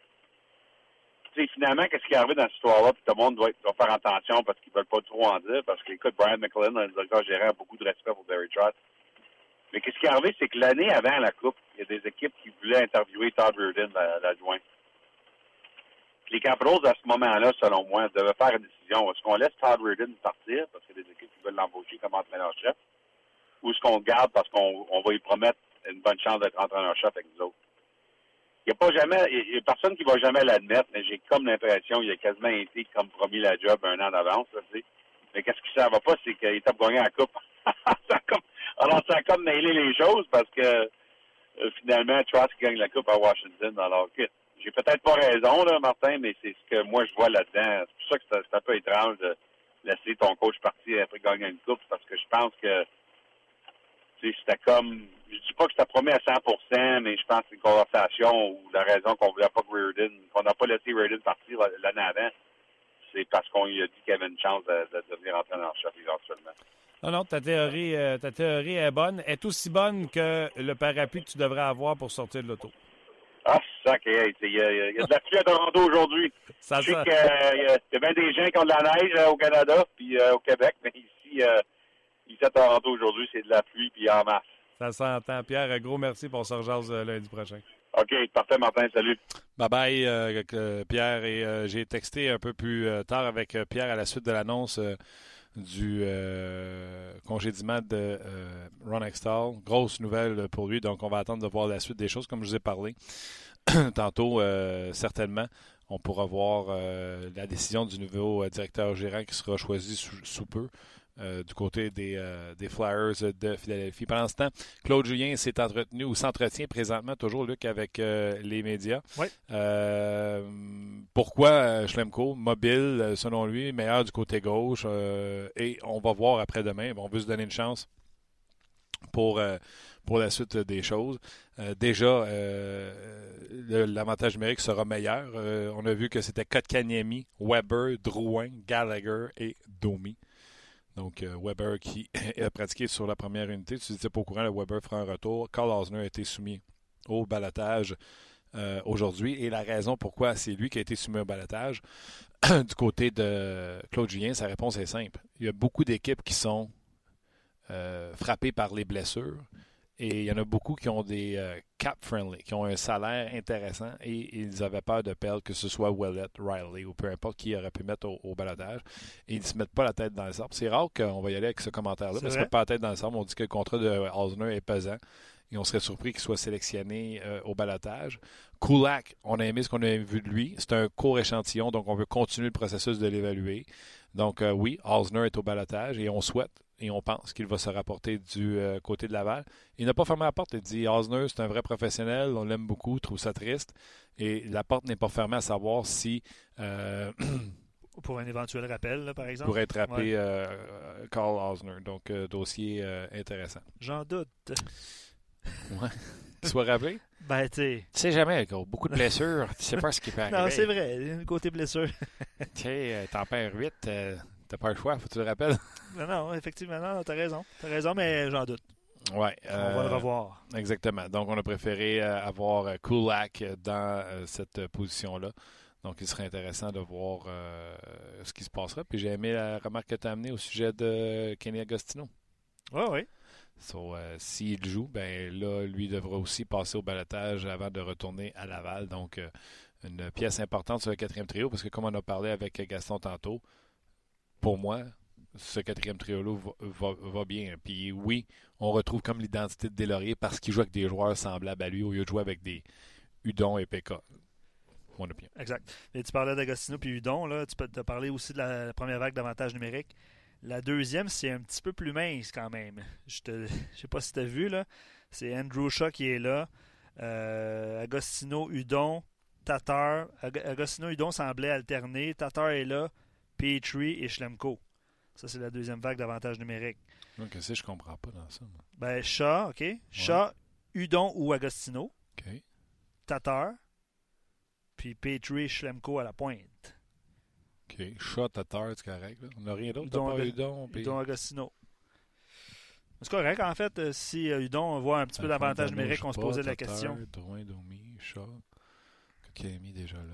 tu sais, finalement, qu'est-ce qui est arrivé dans cette histoire-là? Puis tout le monde doit, doit faire attention parce qu'ils veulent pas trop en dire. Parce que, écoute, Brian McLean, le directeur gérant, a beaucoup de respect pour Barry Trotz. Mais qu'est-ce qui est arrivé, c'est que l'année avant la Coupe, il y a des équipes qui voulaient interviewer Todd Reardon, l'adjoint. Les Capitals, à ce moment-là, selon moi, devaient faire une décision. Est-ce qu'on laisse Todd Reardon partir parce qu'il y a des équipes qui veulent l'embaucher comme entraîneur-chef? Ou est-ce qu'on le garde parce qu'on on va lui promettre une bonne chance d'être entraîneur-chef avec nous autres? Il n'y a pas jamais, il y a personne qui va jamais l'admettre, mais j'ai comme l'impression qu'il a quasiment été comme promis la job un an d'avance, Mais qu'est-ce qui ne va pas, c'est qu'il était gagné la coupe. Alors, ça a comme mêlé les choses parce que euh, finalement, Trotz gagne la Coupe à Washington. Alors, j'ai peut-être pas raison, là, Martin, mais c'est ce que moi je vois là-dedans. C'est pour ça que c'est un peu étrange de laisser ton coach partir après gagner une coupe, parce que je pense que c'était comme je dis pas que c'était promis à 100%, mais je pense que c'est une conversation où la raison qu'on voulait pas que Reardon, qu'on n'a pas laissé Reardon partir l'année avant, c'est parce qu'on lui a dit qu'il avait une chance de, de devenir entraîneur-chef éventuellement. Non, non, ta théorie, euh, ta théorie est bonne. Est aussi bonne que le parapluie que tu devrais avoir pour sortir de l'auto. Ah, c'est ça, qu'il y, y, a de la pluie à Toronto aujourd'hui. Je sais qu'il euh, y, a bien des gens qui ont de la neige euh, au Canada puis au Québec, mais ici, ici à Toronto aujourd'hui, c'est de la pluie puis en masse. Ça s'entend. Pierre, gros merci pour ce rejase lundi prochain. OK, parfait, Martin. Salut. Bye bye, Pierre. Et j'ai texté un peu plus tard avec Pierre à la suite de l'annonce du euh, congédiement de euh, Ron Extall. Grosse nouvelle pour lui, donc on va attendre de voir la suite des choses, comme je vous ai parlé tantôt, euh, certainement. On pourra voir la décision du nouveau directeur gérant qui sera choisi sous peu. Euh, du côté des, euh, des, Flyers de Philadelphie. Pendant ce temps, Claude Julien s'est entretenu ou s'entretient présentement toujours, Luc, avec euh, les médias. Oui. pourquoi Schlemko, mobile, selon lui, meilleur du côté gauche, et on va voir après-demain. On veut se donner une chance pour, pour la suite des choses. déjà, l'avantage numérique sera meilleur. on a vu que c'était Kotkaniemi, Weber, Drouin, Gallagher et Domi. Donc, euh, Weber qui a pratiqué sur la première unité. Tu disais pas au courant, le Weber fera un retour. Carl Osner a été soumis au balotage euh, aujourd'hui. Et la raison pourquoi c'est lui qui a été soumis au balotage, du côté de Claude Julien, sa réponse est simple. Il y a beaucoup d'équipes qui sont euh, frappées par les blessures. Et il y en a beaucoup qui ont des euh, cap-friendly, qui ont un salaire intéressant et ils avaient peur de perdre, que ce soit Willett, Riley ou peu importe qui aurait pu mettre au, au balotage. Et ils ne se mettent pas la tête dans le sable. C'est rare qu'on va y aller avec ce commentaire-là, parce qu'on pas la tête dans le sable. On dit que le contrat de Osner est pesant et on serait surpris qu'il soit sélectionné euh, au balotage. Kulak, on a aimé ce qu'on a vu de lui. C'est un court échantillon, donc on veut continuer le processus de l'évaluer. Donc euh, oui, Osner est au balotage et on souhaite et on pense qu'il va se rapporter du euh, côté de Laval. Il n'a pas fermé la porte. Il dit Osner, c'est un vrai professionnel, on l'aime beaucoup, trouve ça triste. Et la porte n'est pas fermée à savoir si. Euh, pour un éventuel rappel, par exemple. Pour être rappelé euh, Carl Osner. Donc, dossier intéressant. J'en doute. Ouais. Tu sois rappelé? Ben, tu sais. Tu sais jamais, gros. Beaucoup de blessures. tu sais pas ce qui peut arriver. Non, c'est vrai. Côté blessure. Tu sais, t'en perds 8, euh, t'as pas le choix, faut que tu le rappelles. non, non, effectivement, non, t'as raison. T'as raison, mais j'en doute. Ouais. On va le euh, revoir. Exactement. Donc, on a préféré euh, avoir euh, Kulak dans euh, cette position-là. Donc, il serait intéressant de voir ce qui se passera. Puis, j'ai aimé la remarque que tu as amenée au sujet de Kenny Agostino. Oui, oui. So, S'il joue, ben là, lui devra aussi passer au balotage avant de retourner à Laval. Donc, une pièce importante sur le quatrième trio, parce que comme on a parlé avec Gaston tantôt, pour moi, ce quatrième trio-là va, bien. Puis oui, on retrouve comme l'identité de Delaurier parce qu'il joue avec des joueurs semblables à lui au lieu de jouer avec des Udon et PK. Mon opinion. Exact. Et tu parlais d'Agostino puis Udon, là. Tu peux te parler aussi de la, première vague d'avantage numérique. La deuxième, c'est un petit peu plus mince quand même. Je ne sais pas si tu as vu, là. C'est Andrew Shaw qui est là. Euh, Agostino, Udon, Tatar. Ag- Agostino, Udon semblaient alterner. Tatar est là. Petrie et Schlemko. Ça, c'est la deuxième vague d'avantage numérique. Donc, qu'est-ce que je comprends pas dans ça? moi? Ben, Shaw, OK? Shaw, Udon ou Agostino. OK. Tatar. Puis Petrie et Schlemko à la pointe. OK. À terre, c'est correct. Là. On n'a rien d'autre. Udon, pas Udon. puis- Udon Agostino. C'est correct, en fait, euh, si euh, Udon voit un petit peu d'avantage numérique, on se posait la Tatar, question. Drouin, Domi, Shaw, Kokemi déjà là.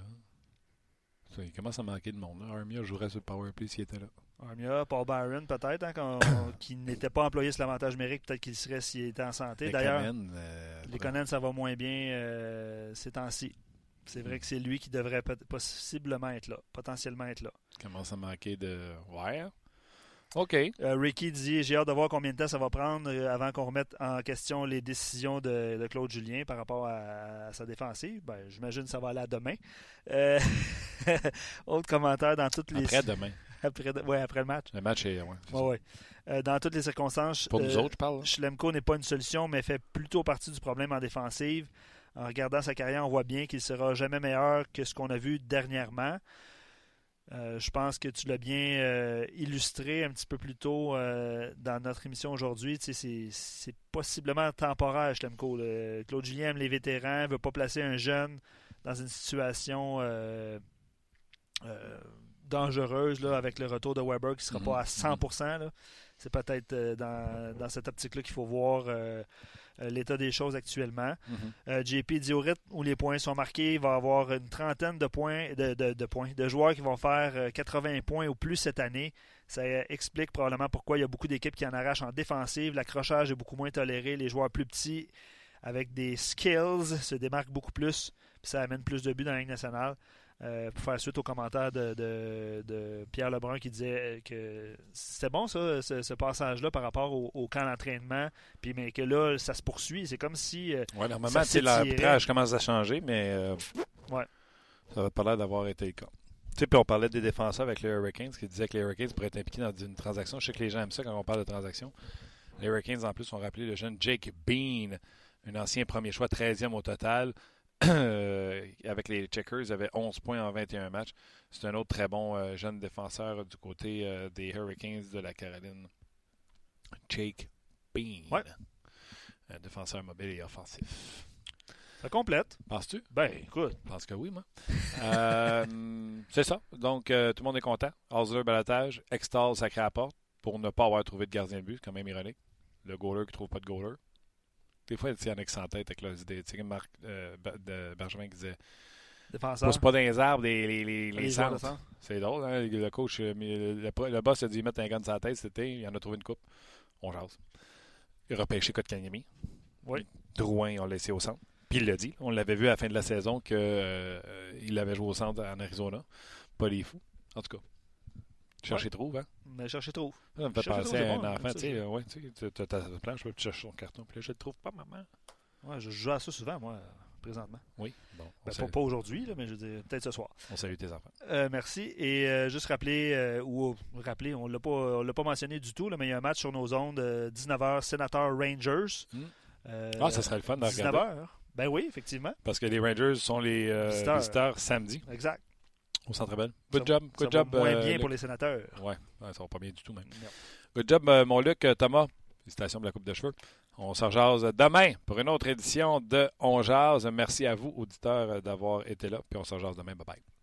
Ça, il commence à manquer de monde. là. Armia jouerait sur le powerplay s'il était là. Armia, Paul Byron, peut-être, hein, qui n'était pas employé sur l'avantage numérique, peut-être qu'il serait s'il était en santé. D'ailleurs, euh, les Conan, ça va moins bien euh, ces temps-ci. C'est vrai que c'est lui qui devrait possiblement être là, potentiellement être là. commence à manquer de. Ouais. OK. Euh, Ricky dit J'ai hâte de voir combien de temps ça va prendre euh, avant qu'on remette en question les décisions de, de Claude Julien par rapport à, à sa défensive. Ben, J'imagine que ça va aller à demain. Euh, autre commentaire dans toutes les. Après demain. après, ouais, après le match. Le match est. Ouais. Euh, dans toutes les circonstances. Pour nous autres, je parle. Schlemko n'est pas une solution, mais fait plutôt partie du problème en défensive. En regardant sa carrière, on voit bien qu'il sera jamais meilleur que ce qu'on a vu dernièrement. Euh, je pense que tu l'as bien euh, illustré un petit peu plus tôt euh, dans notre émission aujourd'hui. Tu sais, c'est- possiblement temporaire, Schlemko. Le- Claude Julien aime les vétérans, ne veut pas placer un jeune dans une situation dangereuse là, avec le retour de Weber qui ne sera Mhm. pas à 100%. là. C'est peut-être dans, dans cette optique-là qu'il faut voir l'état des choses actuellement. Mhm. Euh, JP dit au rythme où les points sont marqués, il va y avoir une trentaine de points, de, de- de points, de joueurs qui vont faire euh, 80 points ou plus cette année. Ça euh, explique probablement pourquoi il y a beaucoup d'équipes qui en arrachent en défensive. L'accrochage est beaucoup moins toléré. Les joueurs plus petits avec des skills se démarquent beaucoup plus. Puis ça amène plus de buts dans la Ligue nationale. Euh, pour faire suite aux commentaires de, de- de Pierre Lebrun qui disait euh, que c'était bon ça, ce, ce passage-là par rapport au, au camp d'entraînement, puis mais que là, ça se poursuit. C'est comme si euh, Ouais, normalement, sais, l'arbitrage commence à changer, mais euh, Ouais. ça va pas l'air d'avoir été le cas. Tu sais, puis on parlait des défenseurs avec les Hurricanes qui disaient que les Hurricanes pourraient être impliqués dans une transaction. Je sais que les gens aiment ça quand on parle de transaction. Les Hurricanes, en plus, ont rappelé le jeune Jake Bean, un ancien premier choix, 13e au total. Euh, avec les Checkers, il avait 11 points en 21 matchs. C'est un autre très bon euh, jeune défenseur du côté euh, des Hurricanes de la Caroline. Jake Bean. Ouais. Un défenseur mobile et offensif. ça complète. Penses-tu? Ben, écoute, Je pense que oui, moi. Euh, c'est ça. Donc, euh, tout le monde est content. Osler, balotage. Extall, sacré à la porte pour ne pas avoir trouvé de gardien de but. C'est quand même ironique. Le goaler qui ne trouve pas de goaler. Des fois, il y en a qui s'entêtent avec leurs idées. Tu sais, Marc euh, de Bergevin qui disait défenseur. Pousse pas dans les arbres les, les, centres. centre. C'est drôle, hein? Le coach, euh, le, le- le boss a dit mettre un gun sur la tête cet été. Il en a trouvé une coupe. On jase. Il a repêché Kotkaniemi. Oui. Drouin, on l'a laissé au centre. Puis il l'a dit. On l'avait vu à la fin de la saison qu'il avait joué au centre en Arizona. Pas les fous. En tout cas. Chercher trouve, hein? Mais cherchez trop. Ça me fait Chercher penser trouve, à un bon, enfant. ça, Tu sais, ouais, tu as ta planche, tu cherches son carton. Puis là, je le trouve pas, maman. Ouais, je joue à ça souvent, moi, présentement. Oui. Bon. On, Ben, pas, pas aujourd'hui, mais je veux dire, peut-être ce soir. on salue tes enfants. Euh, merci. Et euh, juste rappeler, euh, ou rappeler, on l'a pas, on l'a pas mentionné du tout, là, mais il y a un match sur nos ondes, euh, 19h, Sénateur Rangers. Euh, Ah, ça serait le fun de regarder. 19h. Ben oui, effectivement. Parce que les Rangers sont les Visiteurs. visiteurs. samedi Exact. Au Centre Bell. Ça Good va- job. Ça Good va job. moins euh, bien Luc. pour les sénateurs. Ouais, ouais, ça va pas bien du tout même. Non. Good job, euh, mon Luc. Euh, Thomas, félicitations pour la coupe de cheveux. On se rejase demain pour une autre édition de On Jase. Merci à vous, auditeurs, d'avoir été là. Puis on se rejase demain. Bye bye.